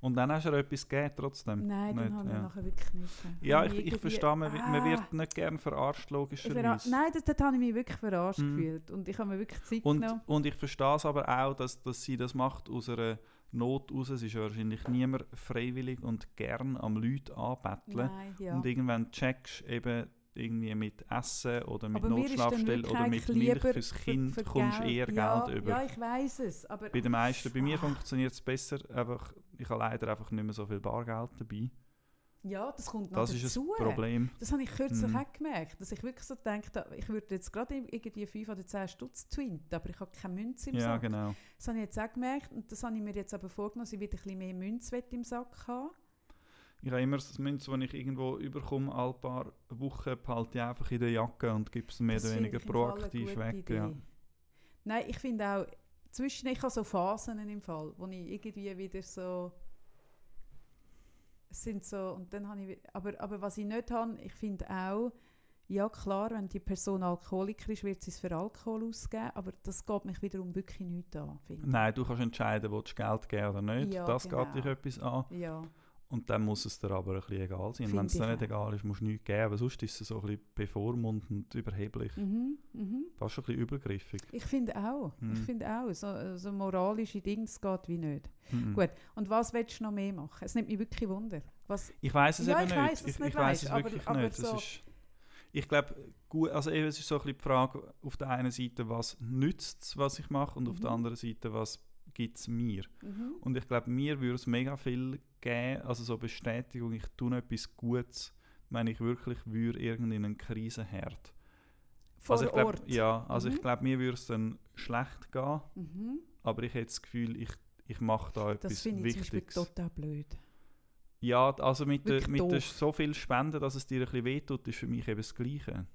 Und dann hast du ihr etwas gegeben trotzdem. Nein, dann Nicht, haben wir ja. nachher wirklich nicht. Ja, ich, ich verstehe, man, wi- man Ah, wird nicht gerne verarscht, logischerweise. Nein, das, dort habe ich mich wirklich verarscht Mhm. gefühlt. Und ich habe mir wirklich Zeit Und, genommen. und ich verstehe es aber auch, dass, dass sie das macht aus einer Not raus. Es ist wahrscheinlich niemand freiwillig und gern am Leuten anbetteln. Nein, ja. Und irgendwann checkst du eben irgendwie mit Essen oder mit Aber mir ist dann Notschlafstelle wirklich oder mit Milch fürs für- Kind für kommst du eher ja, Geld über. Ja, ich weiß es. Aber Bei den meisten, bei mir funktioniert es besser, einfach, ich habe leider einfach nicht mehr so viel Bargeld dabei. Ja, das kommt noch Das ist dazu. ein Problem. Das habe ich kürzlich Mhm. auch gemerkt, dass ich wirklich so denke, ich würde jetzt gerade irgendwie 5 oder 10 Stutz twinten, aber ich habe keine Münze im Ja, Sack. genau. Das habe ich jetzt auch gemerkt und das habe ich mir jetzt aber vorgenommen, dass ich wieder ein bisschen mehr Münze im Sack haben Ich habe immer das Münz, das ich irgendwo überkomme, alle paar Wochen behalte ich einfach in der Jacke und gebe es mehr Das oder weniger proaktiv weg. Ja. Nein, ich finde auch, zwischen, ich habe so Phasen im Fall, wo ich irgendwie wieder so, sind so, und dann habe ich, aber, aber was ich nicht habe, ich finde auch, ja klar, wenn die Person Alkoholiker ist, wird sie es für Alkohol ausgeben, aber das geht mich wiederum wirklich nicht an. Nein, du kannst entscheiden, willst du Geld geben oder nicht. Ja, das genau. geht dich etwas an. Ja, Und dann muss es dir aber ein bisschen egal sein. Wenn es dir ich nicht egal ist, musst du nichts geben. Aber sonst ist es so ein bisschen bevormundend, überheblich. mhm, mhm. Fast schon ein bisschen übergriffig. Ich finde auch, ich Mhm. finde auch, so, so moralische Dinge, das geht wie nicht. Mhm. Gut, und was willst du noch mehr machen? Es nimmt mich wirklich Wunder. Was, Ich weiß es Ja, eben ich nicht. weiss, ich nicht ich weisst, es aber- wirklich aber nicht. So- ist, ich glaube, gut, also eben, es ist so ein bisschen die Frage auf der einen Seite, was nützt es, was ich mache, und auf der Mhm. anderen Seite, was gibt es mir. mhm. Und ich glaube, mir würde es mega viel geben, also so Bestätigung, ich tue etwas Gutes, wenn ich wirklich würde irgendeinen Krisenherd. Vor also ich glaub, Ort. Ja, also Mhm. ich glaube, mir würde es dann schlecht gehen, Mhm. aber ich hätte das Gefühl, ich, ich mache da Das etwas finde ich zum Beispiel Wichtiges. total blöd. Ja, also mit, der, mit der so viel Spenden, dass es dir ein bisschen wehtut, ist für mich eben das Gleiche.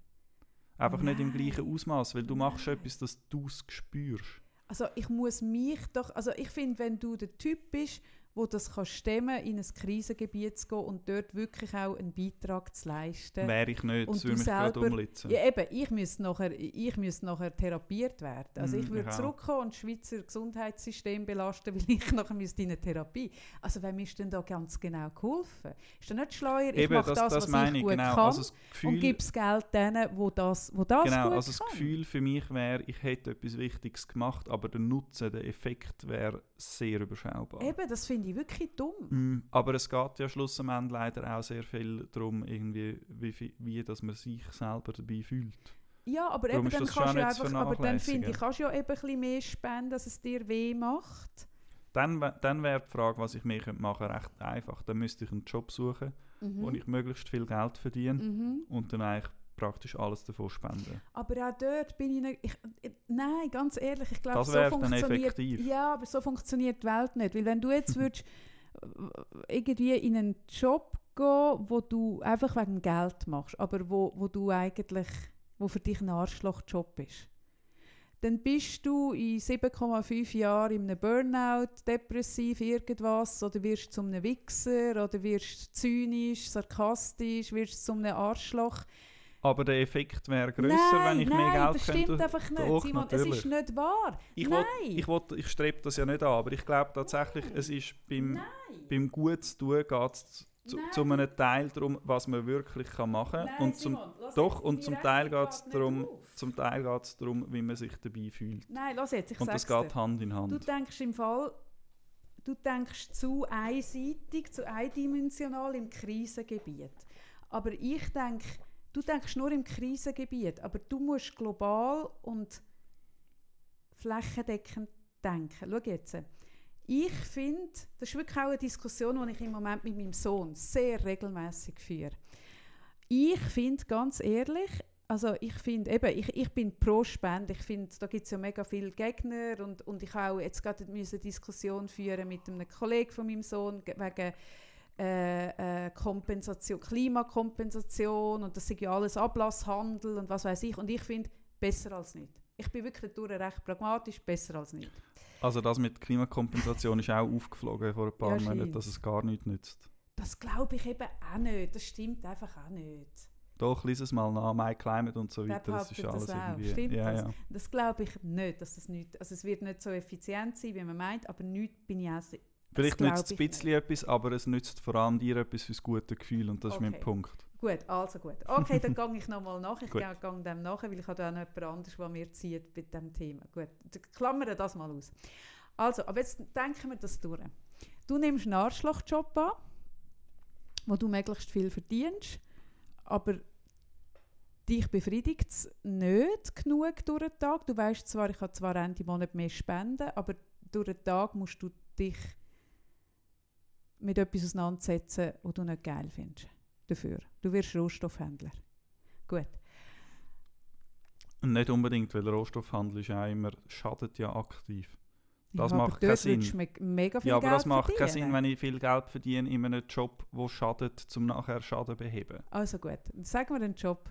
Einfach nicht im gleichen Nein. Ausmaß, weil du machst Nein. etwas, dass du es spürst. Also ich muss mich doch, also ich finde, wenn du der Typ bist, wo das kann stemmen, in ein Krisengebiet zu gehen und dort wirklich auch einen Beitrag zu leisten. Wäre ich nicht, Und das würde mich selber- umlitzen. Ja, eben, ich müsste nachher, ich müsste nachher therapiert werden. Also Mm, ich würde zurückkommen und das Schweizer Gesundheitssystem belasten, [laughs] weil ich nachher müsste in eine Therapie. Also wem ist denn da ganz genau geholfen? Ist da nicht schleuer, ich Eben, mache das, das, das was meine ich gut genau. kann Also das und Gefühl, gebe das Geld denen, wo das, wo das genau, gut also das kann. Gefühl für mich wäre, ich hätte etwas Wichtiges gemacht, aber der Nutzen, der Effekt wäre sehr überschaubar. Eben, das finde ich wirklich dumm. Mm, Aber es geht ja schluss am Ende leider auch sehr viel darum, irgendwie, wie, wie dass man sich selber dabei fühlt. Ja, aber Darum eben, dann kannst du zu einfach, aber dann finde ich, kannst du ja eben ein bisschen mehr spenden, dass es dir weh macht. Dann, dann wäre die Frage, was ich mehr könnte machen könnte, recht einfach. Dann müsste ich einen Job suchen, Mhm. wo ich möglichst viel Geld verdiene mhm. und dann eigentlich praktisch alles davon spenden. Aber auch dort bin ich nicht. Ich, ich, nein, ganz ehrlich, ich glaube, Das so funktioniert. Ja, aber so funktioniert die Welt nicht. Weil wenn du jetzt würdest, äh, irgendwie in einen Job gehen, wo du einfach wegen Geld machst, aber wo, wo du eigentlich, wo für dich ein Arschlochjob ist, dann bist du in 7,5 Jahren in einem Burnout, depressiv, irgendwas, oder wirst zu einem Wichser, oder wirst zynisch, sarkastisch, wirst zu einem Arschloch. Aber der Effekt wäre grösser, nein, wenn ich nein, mehr Geld das könnte. stimmt einfach nicht, Simon. Es ist natürlich. nicht wahr. Ich, nein. will, ich, will, ich strebe das ja nicht an, aber ich glaube tatsächlich, es ist beim, nein. beim Gutes tun geht es zu, Nein. zu einem Teil darum, was man wirklich kann machen kann. Nein, Und zum, Simon, doch, und zum Teil geht geht's nicht darum- zum Teil geht es darum, wie man sich dabei fühlt. Nein, lass jetzt, ich Und das geht dir. Hand in Du Hand. denkst im Fall, du denkst zu einseitig, zu eindimensional im Krisengebiet. Aber ich denke, du denkst nur im Krisengebiet, aber du musst global und flächendeckend denken. Schau jetzt. Ich finde, das ist wirklich auch eine Diskussion, die ich im Moment mit meinem Sohn sehr regelmäßig führe. Ich finde, ganz ehrlich, also ich finde eben, ich, ich bin pro Spende. Ich finde, da gibt es ja mega viele Gegner und, und ich auch jetzt gerade eine Diskussion führen mit einem Kollegen von meinem Sohn ge- wegen äh, äh, Kompensation, Klimakompensation und das ist ja alles Ablasshandel und was weiß ich. Und ich finde, besser als nicht. Ich bin wirklich durch recht pragmatisch, besser als nicht. Also das mit Klimakompensation ist auch aufgeflogen vor ein paar Ja, Monaten, dass es gar nichts nützt. Das glaube ich eben auch nicht. Das stimmt einfach auch nicht. Doch, lies es mal nach, My Climate und so weiter, das ist alles das auch. irgendwie... Stimmt ja, das? ja. Das glaube ich nicht, dass das nicht, also es wird nicht so effizient sein, wie man meint, aber nicht bin ich auch Vielleicht nützt es ein bisschen etwas, aber es nützt vor allem dir etwas fürs gute Gefühl und das ist mein Okay. Punkt. Gut, also gut. Okay, dann gehe ich nochmal nach. Ich gehe dem nach, weil ich habe auch noch jemand anderes, der mir zieht bei diesem Thema. Gut, d- klammern das mal aus. Also, aber jetzt denken wir das durch. Du nimmst einen Arschlochjob an, wo du möglichst viel verdienst, aber dich befriedigt es nicht genug durch den Tag. Du weißt zwar, ich habe zwar Ende Monat mehr Spenden, aber durch den Tag musst du dich mit etwas auseinandersetzen, was du nicht geil findest. Dafür. Du wirst Rohstoffhändler. Gut. Nicht unbedingt, weil Rohstoffhandel ist ja immer, schadet ja aktiv. Das ja, macht aber keinen Sinn. me mega viel Ja, aber Geld das macht keinen verdienen. Sinn, wenn ich viel Geld verdiene in einem Job, der schadet, um nachher Schaden zu beheben. Also gut, sagen wir einen Job.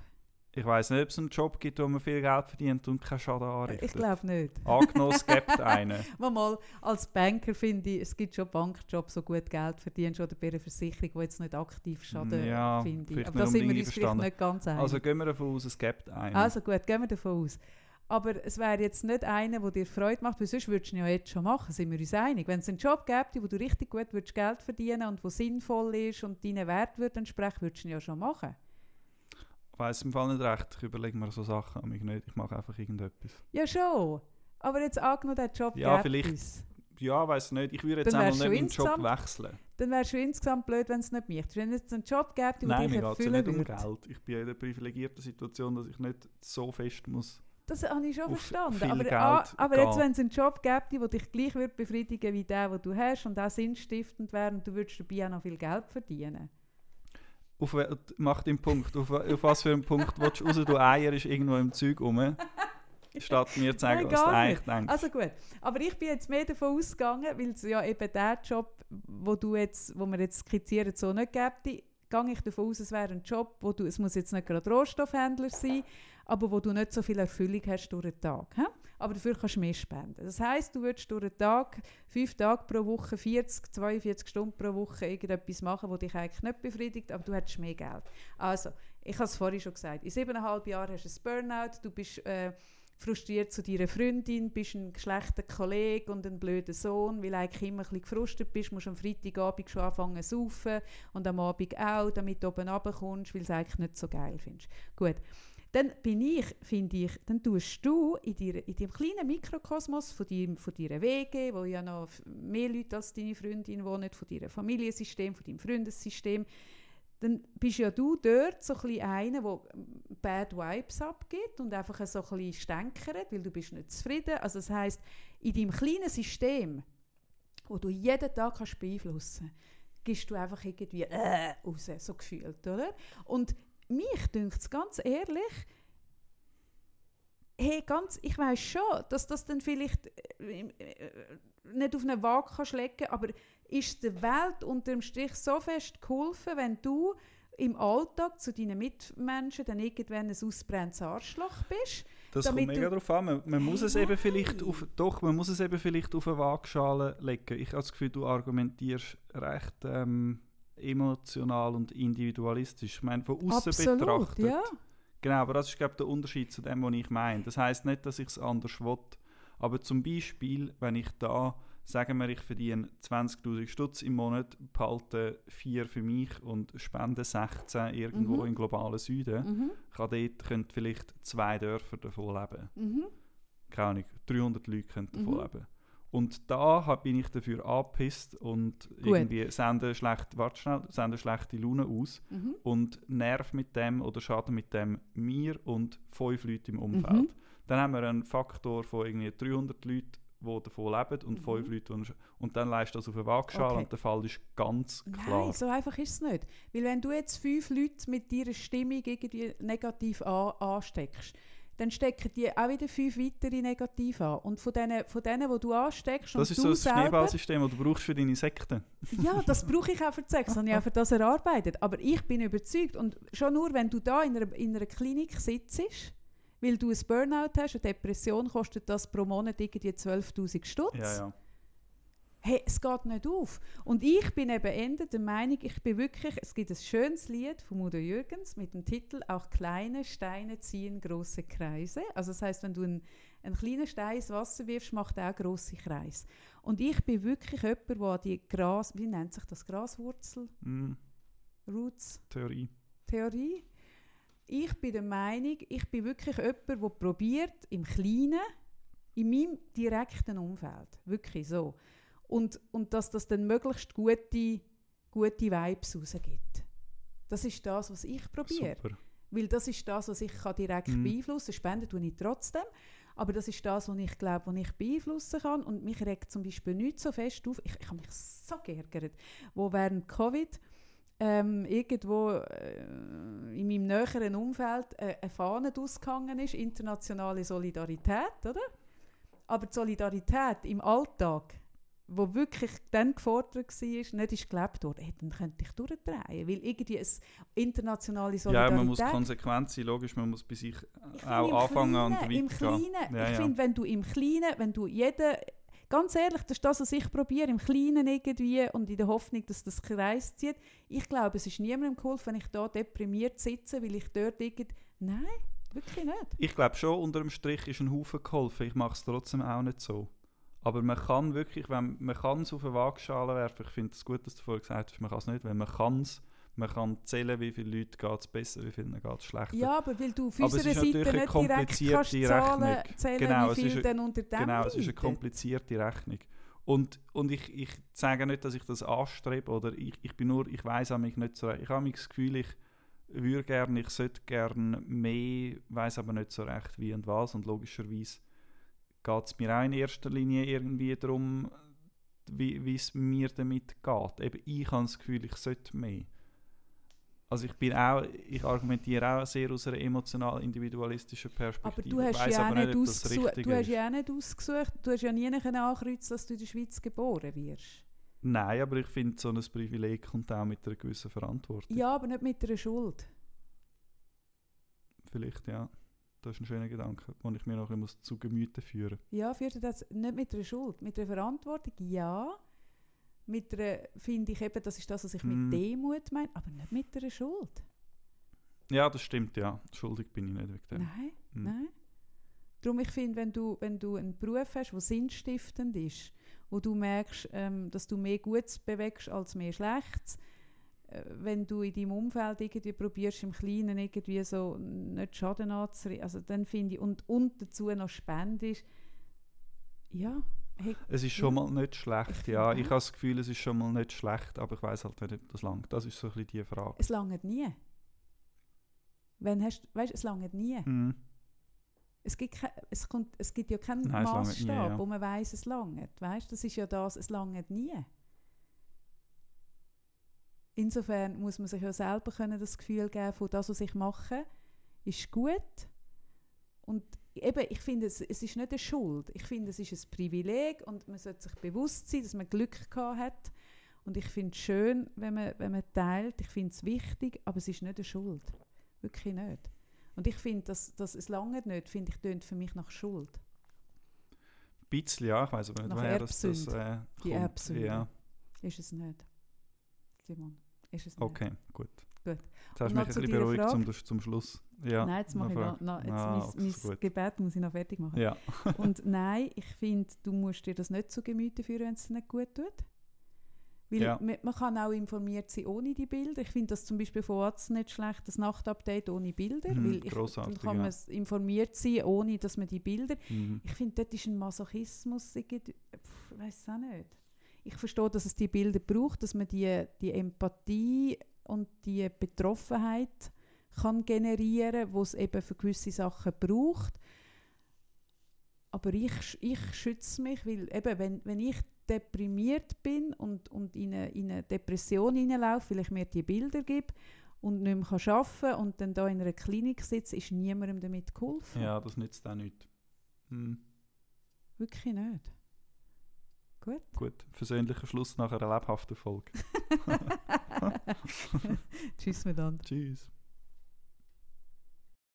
Ich weiß nicht, ob es einen Job gibt, wo man viel Geld verdient und keinen Schaden anrichtet. Ich glaube nicht. Angenommen, es gibt [laughs] einen. Mal, als Banker finde ich, es gibt schon Bankjobs, so gut Geld verdienst oder bei einer Versicherung, die jetzt nicht aktiv schaden, Ja, finde ich. Aber da sind wir uns vielleicht nicht ganz einig. Also gehen wir davon aus, es gibt einen. Also gut, gehen wir davon aus. Aber es wäre jetzt nicht einer, der dir Freude macht, weil sonst würdest du ihn ja jetzt schon machen, sind wir uns einig. Wenn es einen Job gäbe, wo du richtig gut würdest Geld verdienen und wo sinnvoll ist und deinen Wert würde entsprechen, würdest du ihn ja schon machen. Ich weiss im Fall nicht recht. Ich überlege mir so Sachen an mich nicht. Ich mache einfach irgendetwas. Ja schon. Aber jetzt angenommen, der Job Ja, vielleicht es. Ja, weiß nicht. Ich würde jetzt einmal wärst nicht du meinen Job wechseln. Dann es schon insgesamt blöd, wenn es nicht mich Wenn es einen Job gäbe, der Nein, dich mir geht es nicht um. Geld. Ich bin in der privilegierten Situation, dass ich nicht so fest muss das habe ich schon verstanden. Aber, ah, aber jetzt, wenn es einen Job gäbe, der dich gleich würde befriedigen wie der, den du hast und auch sinnstiftend wäre und du würdest dabei auch noch viel Geld verdienen. Auf, mach den Punkt. Auf, auf was für einen Punkt [laughs] willst du raus? Du Eier ist irgendwo im Zeug rum. Statt mir zu sagen, Nein, was du eigentlich denkst. Also gut, aber ich bin jetzt mehr davon ausgegangen, weil es ja eben der Job, wo du jetzt, wo wir jetzt skizzieren, so nicht gibt, gehe ich davon aus, es wäre ein Job, wo du, es muss jetzt nicht gerade Rohstoffhändler sein, aber wo du nicht so viel Erfüllung hast durch den Tag. hä? Aber dafür kannst du mehr spenden. Das heißt, du würdest durch den Tag, fünf Tage pro Woche, 40, 42 Stunden pro Woche irgendetwas machen, was dich eigentlich nicht befriedigt, aber du hättest mehr Geld. Also, ich habe es vorhin schon gesagt, in siebeneinhalb Jahren hast du ein Burnout, du bist äh, frustriert zu deiner Freundin, bist ein schlechter Kollege und ein blöder Sohn, weil eigentlich immer ein bisschen gefrustet bist, musst am Freitagabend schon anfangen zu saufen und am Abend auch, damit du oben runterkommst, weil du es eigentlich nicht so geil findest. Gut, dann bin ich, finde ich, dann tust du in, dir, in deinem kleinen Mikrokosmos von, deinem, von deiner WG, wo ja noch mehr Leute als deine Freundin wohnen, von deinem Familiensystem, von deinem Freundessystem, dann bist ja du dort so ein einer, der Bad Vibes abgibt und einfach so ein bisschen stänkert, weil du bist nicht zufrieden. Also das heisst, in deinem kleinen System, wo du jeden Tag kannst beeinflussen gibst du einfach irgendwie äh, raus, so gefühlt, oder? Und mich dünkt es ganz ehrlich, hey, ganz, ich weiß schon, dass das dann vielleicht äh, äh, nicht auf eine Waage kannst legen aber ist der Welt unter dem Strich so fest geholfen, wenn du im Alltag zu deinen Mitmenschen dann irgendwann ein ausbrennendes Arschloch bist? Das kommt mega drauf an. Man, man muss Hey, es eben nein. vielleicht auf, doch, man muss es eben vielleicht auf eine Waagschale legen. Ich habe das Gefühl, du argumentierst recht ähm, emotional und individualistisch. Ich meine, von außen betrachtet. ja. Genau, aber das ist glaube ich der Unterschied zu dem, was ich meine. Das heißt nicht, dass ich es anders will. Aber zum Beispiel, wenn ich da, sagen wir, ich verdiene 20'000 Stutz im Monat, behalte 4 für mich und spende 16 irgendwo Mhm. im globalen Süden, Mhm. kann dort könnte vielleicht zwei Dörfer davon leben. Mhm. Keine Ahnung, 300 Leute davon Mhm. leben. Und da bin ich dafür angepisst und Gut. irgendwie sende schlecht, warte schnell, sende schlechte Laune aus Mhm. und nerv mit dem oder schade mit dem mir und fünf Leute im Umfeld. Mhm. Dann haben wir einen Faktor von irgendwie 300 Leuten, die davon leben und Mhm. fünf Leute, die und dann leist das auf eine Waagschale Okay. und der Fall ist ganz klar. Nein, so einfach ist es nicht. Weil wenn du jetzt fünf Leute mit deiner Stimmung irgendwie negativ an, ansteckst, dann stecken die auch wieder fünf weitere negativ an. Und von denen, von denen die du ansteckst das und ist du so das selber... Schneeballsystem, das du brauchst für deine Sekten. [laughs] Ja, das brauche ich auch für die Sex, habe ich auch für das erarbeitet. Aber ich bin überzeugt, und schon nur, wenn du da in einer, in einer Klinik sitzt, weil du ein Burnout hast, eine Depression, kostet das pro Monat irgendwie 12'000 Stutz. Ja, ja. Hey, es geht nicht auf. Und ich bin eben Ende der Meinung, ich bin wirklich, es gibt ein schönes Lied von Udo Jürgens mit dem Titel «Auch kleine Steine ziehen große Kreise». Also das heißt, wenn du einen, einen kleinen Stein ins Wasser wirfst, macht er auch große Kreise. Und ich bin wirklich jemand, der die Gras, wie nennt sich das, Graswurzel, Mm, Roots, Theorie. Theorie. Ich bin der Meinung, ich bin wirklich jemand, der probiert, im Kleinen, in meinem direkten Umfeld, wirklich so, und, und dass das dann möglichst gute, gute Vibes rausgibt. Das ist das, was ich probiere. Weil das ist das, was ich kann direkt Mhm. beeinflussen kann. Spenden tue ich trotzdem. Aber das ist das, was ich glaube, was ich beeinflussen kann. Und mich regt zum Beispiel nicht so fest auf. Ich, ich habe mich so geärgert, wo während Covid ähm, irgendwo äh, in meinem näheren Umfeld äh, eine Fahne ausgehangen ist, internationale Solidarität, oder? Aber die Solidarität im Alltag, wo wirklich dann gefordert war, nicht ist gelebt worden, hey, dann könnte ich durchdrehen. Weil irgendwie eine internationale Ja, Solidarität... man muss konsequent sein, logisch, man muss bei sich Ich auch im anfangen und Kleinen, Im weitergehen. Kleinen, Ja, ich ja. finde, wenn du im Kleinen, wenn du jeden, ganz ehrlich, das ist das, was ich probiere, im Kleinen irgendwie und in der Hoffnung, dass das Kreis zieht. Ich glaube, es ist niemandem geholfen, wenn ich da deprimiert sitze, weil ich dort irgend... Nein, wirklich nicht. Ich glaube schon, unter dem Strich ist ein Haufen geholfen. Ich mache es trotzdem auch nicht so. Aber man kann wirklich, wenn man kann es auf eine Waagschale werfen, ich finde es gut, dass du vorhin gesagt hast, man kann es nicht, weil man kann es, man kann zählen, wie viele Leute geht es besser, wie vielen geht es schlechter. Ja, aber weil du auf Aber es unserer ist Seite nicht direkt kannst zahlen, Rechnung. zählen, Genau, wie viel denn unter dem Genau, es ist eine komplizierte Rechnung. Und, und ich, ich sage nicht, dass ich das anstrebe oder ich, ich bin nur, ich weiß mich nicht so, ich habe mich das Gefühl, ich würde gerne, ich sollte gerne mehr, weiß aber nicht so recht wie und was. Und logischerweise geht es mir auch in erster Linie irgendwie darum, wie es mir damit geht. Eben, ich habe das Gefühl, ich sollte mehr. Also ich bin auch, ich argumentiere auch sehr aus einer emotional individualistischen Perspektive. Aber du hast, ja, aber nicht ausgesucht, du hast ja auch nicht ausgesucht, du hast ja nie ankreuzen dass du in der Schweiz geboren wirst. Nein, aber ich finde, so ein Privileg kommt auch mit einer gewissen Verantwortung. Ja, aber nicht mit einer Schuld. Vielleicht, ja. Das ist ein schöner Gedanke, den ich mir noch ein zu Gemüte führen muss. Ja, führt das nicht mit einer Schuld. Mit einer Verantwortung, ja. Mit einer, finde ich eben, das ist das, was ich mm. mit Demut meine, aber nicht mit einer Schuld. Ja, das stimmt, ja. Schuldig bin ich nicht wegen dem. Nein, mm. nein. Darum, ich finde, wenn du, wenn du einen Beruf hast, der sinnstiftend ist, wo du merkst, ähm, dass du mehr Gutes bewegst als mehr Schlechtes, wenn du in deinem Umfeld irgendwie probierst, im Kleinen irgendwie so nicht Schaden anzurichten, also dann finde ich, und, und dazu noch spendest, ja. Hey, es ist schon ja. mal nicht schlecht, ich ja. Ich habe das Gefühl, es ist schon mal nicht schlecht, aber ich weiß halt nicht, ob das langt. Das ist so ein bisschen die Frage. Es langt nie. Wenn hast, weißt, es langt nie. Mhm. Es gibt, ke, es, kommt, es gibt ja keinen Maßstab, ja. wo man weiß, es langt. Weißt, das ist ja das, es langt nie. Insofern muss man sich ja selber können das Gefühl geben, von das, was ich mache, ist gut. Und eben, ich finde, es, es ist nicht eine Schuld. Ich finde, es ist ein Privileg und man sollte sich bewusst sein, dass man Glück gehabt hat. Und ich finde es schön, wenn man, wenn man teilt. Ich finde es wichtig, aber es ist nicht eine Schuld. Wirklich nicht. Und ich finde, dass, dass es lange nicht, finde ich, tönt für mich nach Schuld. Ein bisschen, ja, ich weiß aber nicht, nach woher das, das äh, Die Erbsünde. Ja. Ist es nicht. Simon, ist es nicht. Okay, gut. Gut. Jetzt hast du mich ein bisschen beruhigt zum, zum Schluss. Ja, nein, jetzt mache ich noch, noch jetzt ah, mein, mein Gebet muss ich noch fertig machen. Ja. [laughs] Und nein, ich finde, du musst dir das nicht zu Gemüte führen, wenn es dir nicht gut tut. Weil ja. man, man, kann auch informiert sein ohne die Bilder. Ich finde das zum Beispiel von Arzt nicht schlecht, das Nachtupdate ohne Bilder. Mhm, weil ich, dann kann man ja. informiert sein, ohne dass man die Bilder... Mhm. Ich finde, dort ist ein Masochismus, ich weiß es auch nicht. Ich verstehe, dass es die Bilder braucht, dass man die, die Empathie und die Betroffenheit kann generieren, wo es eben für gewisse Sachen braucht. Aber ich, ich schütze mich, weil eben, wenn, wenn ich deprimiert bin und, und in, eine, in eine Depression hineinlaufe, weil ich mir die Bilder gebe und nicht mehr arbeiten kann und dann da in einer Klinik sitze, ist niemandem damit geholfen. Ja, das nützt auch nichts. Hm. Wirklich nicht. Gut. Gut, versöhnlicher Schluss nach einer lebhaften Folge. [laughs] Tschüss miteinander. Tschüss.